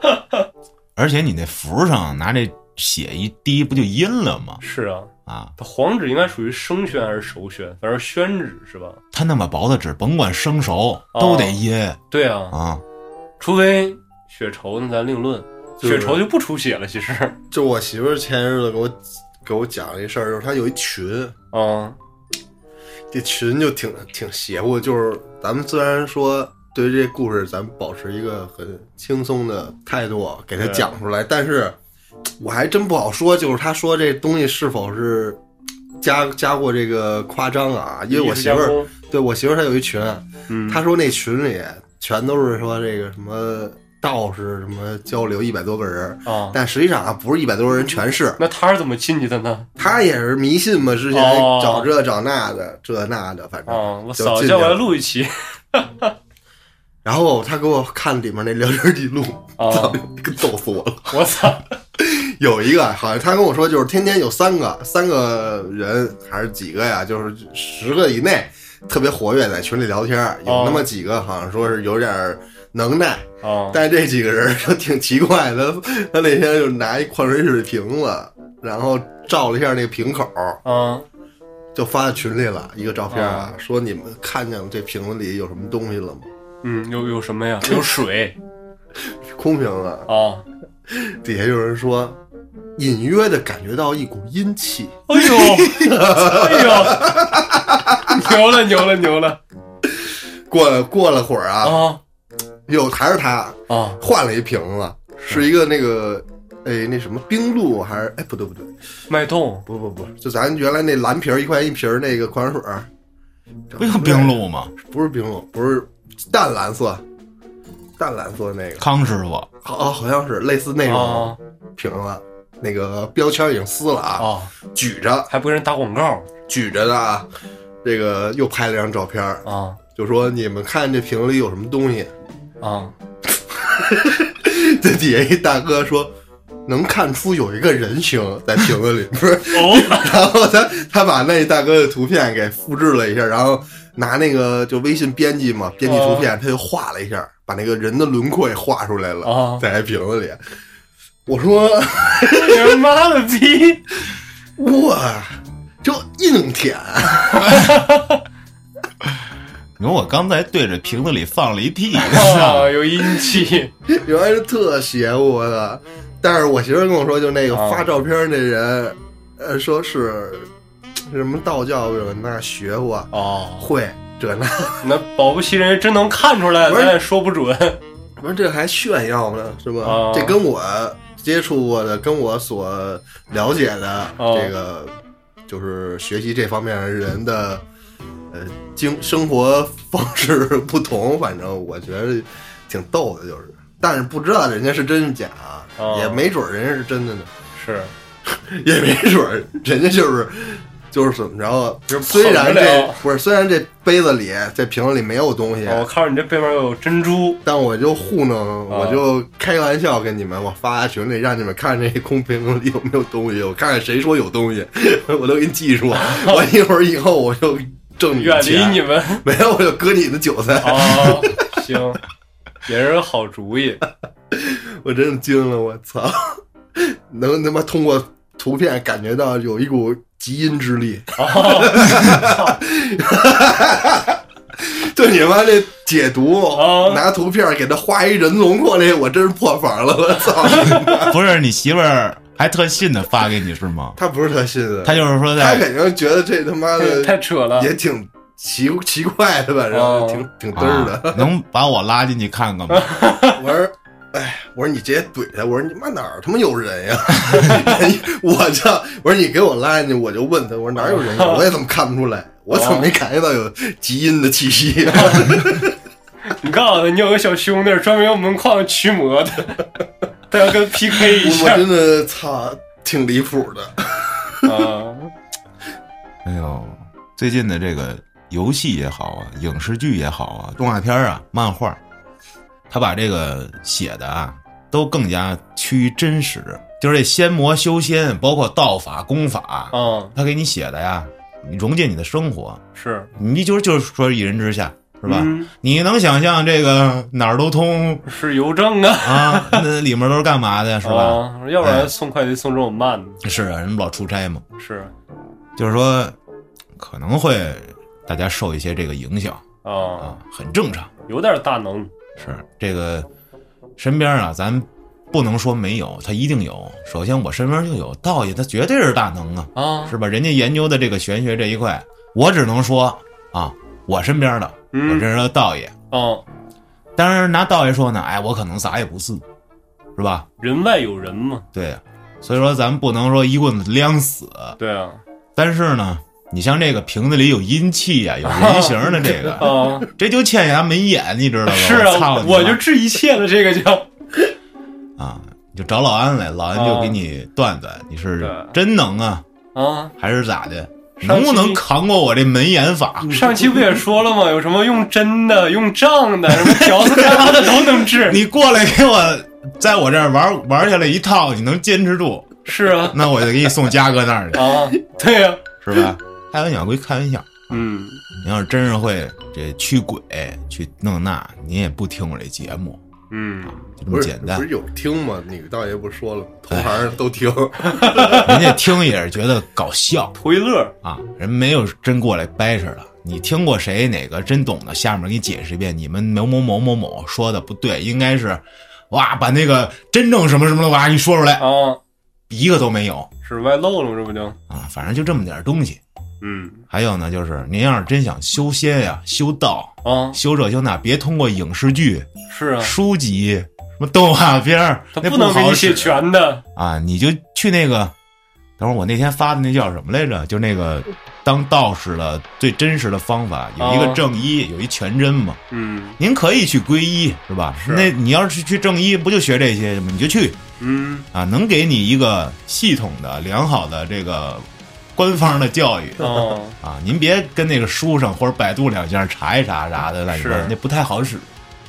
[LAUGHS] 而且你那符上拿这血一滴，不就阴了吗？是啊。啊，它黄纸应该属于生宣还是熟宣？反正宣纸是吧？它那么薄的纸，甭管生熟都得阴对啊，啊。除非血稠，那咱另论。血稠就不出血了，其实。就我媳妇儿前日子给我给我讲了一事儿，就是她有一群，啊这群就挺挺邪乎，就是咱们虽然说对于这故事咱们保持一个很轻松的态度给他讲出来，但是我还真不好说，就是他说这东西是否是加加过这个夸张啊？因为我媳妇儿对我媳妇儿她有一群，嗯，她说那群里全都是说这个什么道士什么交流一百多个人。啊，但实际上啊，不是一百多个人全是，那他是怎么进去的呢？他也是迷信嘛，之前哦找这找那的，这那的，反正。啊，我就嫂叫我来进去了录一期 [LAUGHS] 然后他给我看里面那聊天记录，啊操，[LAUGHS] 给逗死我了。我操有一个好像他跟我说，就是天天有三个三个人还是几个呀，就是十个以内特别活跃在群里聊天，有哦那么几个好像说是有点能耐，啊但是这几个人就挺奇怪的。他那天就拿一矿泉水瓶子，然后照了一下那个瓶口，啊就发在群里了一个照片啊，说你们看见这瓶子里有什么东西了吗？嗯，有有什么呀？[LAUGHS] 有水空瓶子，啊！[LAUGHS] 底下有人说，隐约的感觉到一股阴气。哎呦 [LAUGHS] 哎呦，牛了牛了牛了。过了过了会儿啊，啊。又还是他啊。换了一瓶子，是。一个那个，哎，那什么冰露还是哎不对不对，脉动不不不，就咱原来那蓝瓶儿一块钱一瓶儿那个矿泉水儿，不叫冰露吗？不是冰露，不是淡蓝色，淡蓝色那个，康师傅。好、好像是类似那种啊。瓶子，那个标签已经撕了啊，啊，举着还不给人打广告举着的啊，这个又拍了张照片儿，啊就说你们看这瓶子里有什么东西？啊 [LAUGHS] 这底下一大哥说。能看出有一个人形在瓶子里，不是？哦 [LAUGHS] 然后他他把那大哥的图片给复制了一下，然后拿那个就微信编辑嘛，编辑图片，他就画了一下，把那个人的轮廓也画出来了，啊！在瓶子里。我说你妈了逼！哇，就硬舔，[LAUGHS] 你说我刚才对着瓶子里放了一屁，啊，有阴气 [LAUGHS] 原来是特邪乎的。但是我媳妇儿跟我说，就那个啊发照片那人，呃，说是什么道教这那学过，哦。会这那，[LAUGHS] 那保不齐人家真能看出来，咱也说不准。不是这还炫耀呢，是吧？啊这跟我接触过的，跟我所了解的哦这个，就是学习这方面的人的，呃，经生活方式不同。反正我觉得挺逗的，就是，但是不知道人家是真是假，哦也没准人家是真的呢，是，[LAUGHS] 也没准人家就是。就是怎么着啊？就是虽然这不是，虽然这杯子里、这瓶子里没有东西，哦我看着你这背面又有珍珠，但我就糊弄，我就开玩笑跟你们，我发群里让你们看这空瓶子里有没有东西，我看看谁说有东西，[LAUGHS] 我都给你记住。[LAUGHS] 我一会儿以后我就挣你远离你们。没有我就割你的韭菜。哦，行，也是个好主意。[LAUGHS] 我真的惊了，我操！能他妈通过图片感觉到有一股极阴之力。哦，[LAUGHS] 就你妈这解读，哦拿图片给他画一人龙过来，我真是破防了，我操！[LAUGHS] 不是你媳妇儿还特信的发给你是吗？他不是特信的，他就是说在他肯定觉得这他妈的太扯了。也挺奇奇怪的，吧，然后挺挺嘚儿的。啊能把我拉进去看看吗？[LAUGHS] 我说，哎，我说你直接怼他，我说你妈哪儿他妈有人呀？[LAUGHS] 我就我说你给我拉进去，我就问他，我说哪有人呀？我也怎么看不出来？我怎么没感觉到有极阴的气息？[LAUGHS] 你告诉他，你有个小兄弟专门用门框驱魔的，他要跟 PK 一下我下。真的操，挺离谱的。啊，[LAUGHS] 哎呦，最近的这个游戏也好啊，影视剧也好啊，动画片啊，漫画，他把这个写的啊，都更加趋于真实。就是这仙魔修仙，包括道法功法，嗯，他给你写的呀，你融进你的生活，是你就是就是说一人之下，是吧？嗯你能想象这个哪儿都通是邮政啊，啊？那里面都是干嘛的，[LAUGHS] 是吧？啊，要不然送快递送这么慢呢？是啊，人不老出差嘛，是就是说可能会大家受一些这个影响啊，啊，很正常。有点大能。是这个身边啊，咱不能说没有，他一定有。首先我身边就有道爷，他绝对是大能啊，啊，是吧？人家研究的这个玄学这一块，我只能说啊，我身边的我嗯，认识的道爷。哦，当然拿道爷说呢，哎，我可能啥也不是，是吧？人外有人嘛。对，所以说咱不能说一棍子亮死。对啊，但是呢，你像这个瓶子里有阴气呀、有人形的这个，[LAUGHS] 啊，这就欠牙门眼，你知道吗？是啊，我就治一切的，这个就啊，就找老安来，老安就给你断断，你是真能啊，啊。还是咋的？能不能扛过我这门眼法？[LAUGHS] 上期不也说了吗？有什么用针的、用杖的、什么条子疙的都能治。[LAUGHS] 你过来给我在我这儿玩玩下来一套，你能坚持住，是啊，那我就给你送嘉哥那儿去，啊，对呀、是吧？开玩笑归开玩笑，嗯，你要是真是会这驱鬼去弄那，你也不听我这节目，嗯，就这么简单不。是有听吗？你道爷不是说了吗？同行都听。[LAUGHS] 人家听也是觉得搞笑图一乐，啊，人没有真过来掰扯的。你听过谁哪个真懂的？下面给你解释一遍，你们某某某某某说的不对，应该是，哇，把那个真正什么什么的哇给你说出来，啊，一个都没有是外漏了吗？这不就？啊，反正就这么点东西。嗯，还有呢，就是您要是真想修仙呀、修道、啊，修这修那，别通过影视剧、是啊，书籍、什么动画片儿，那他不能给你写全的。啊，你就去那个，等会儿我那天发的那叫什么来着？就那个当道士的最真实的方法，有一个哦正一，有一全真嘛。嗯，您可以去皈依，是吧？是那你要是去正一，不就学这些吗？你就去，嗯啊，能给你一个系统的、良好的这个官方的教育哦，啊。您别跟那个书上或者百度两下查一查啥的，乱七八糟是那不太好使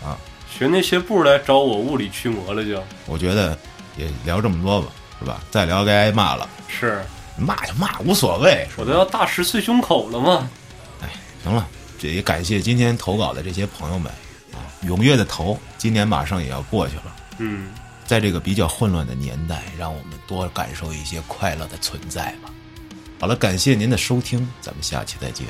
啊。学那些步来找我物理驱魔了就，我觉得也聊这么多吧，是吧？再聊该挨骂了，是骂就骂，无所谓。我都要大石碎胸口了嘛。行了，这也感谢今天投稿的这些朋友们啊，踊跃的投。今年马上也要过去了，嗯，在这个比较混乱的年代，让我们多感受一些快乐的存在吧。好了感谢您的收听咱们下期再见。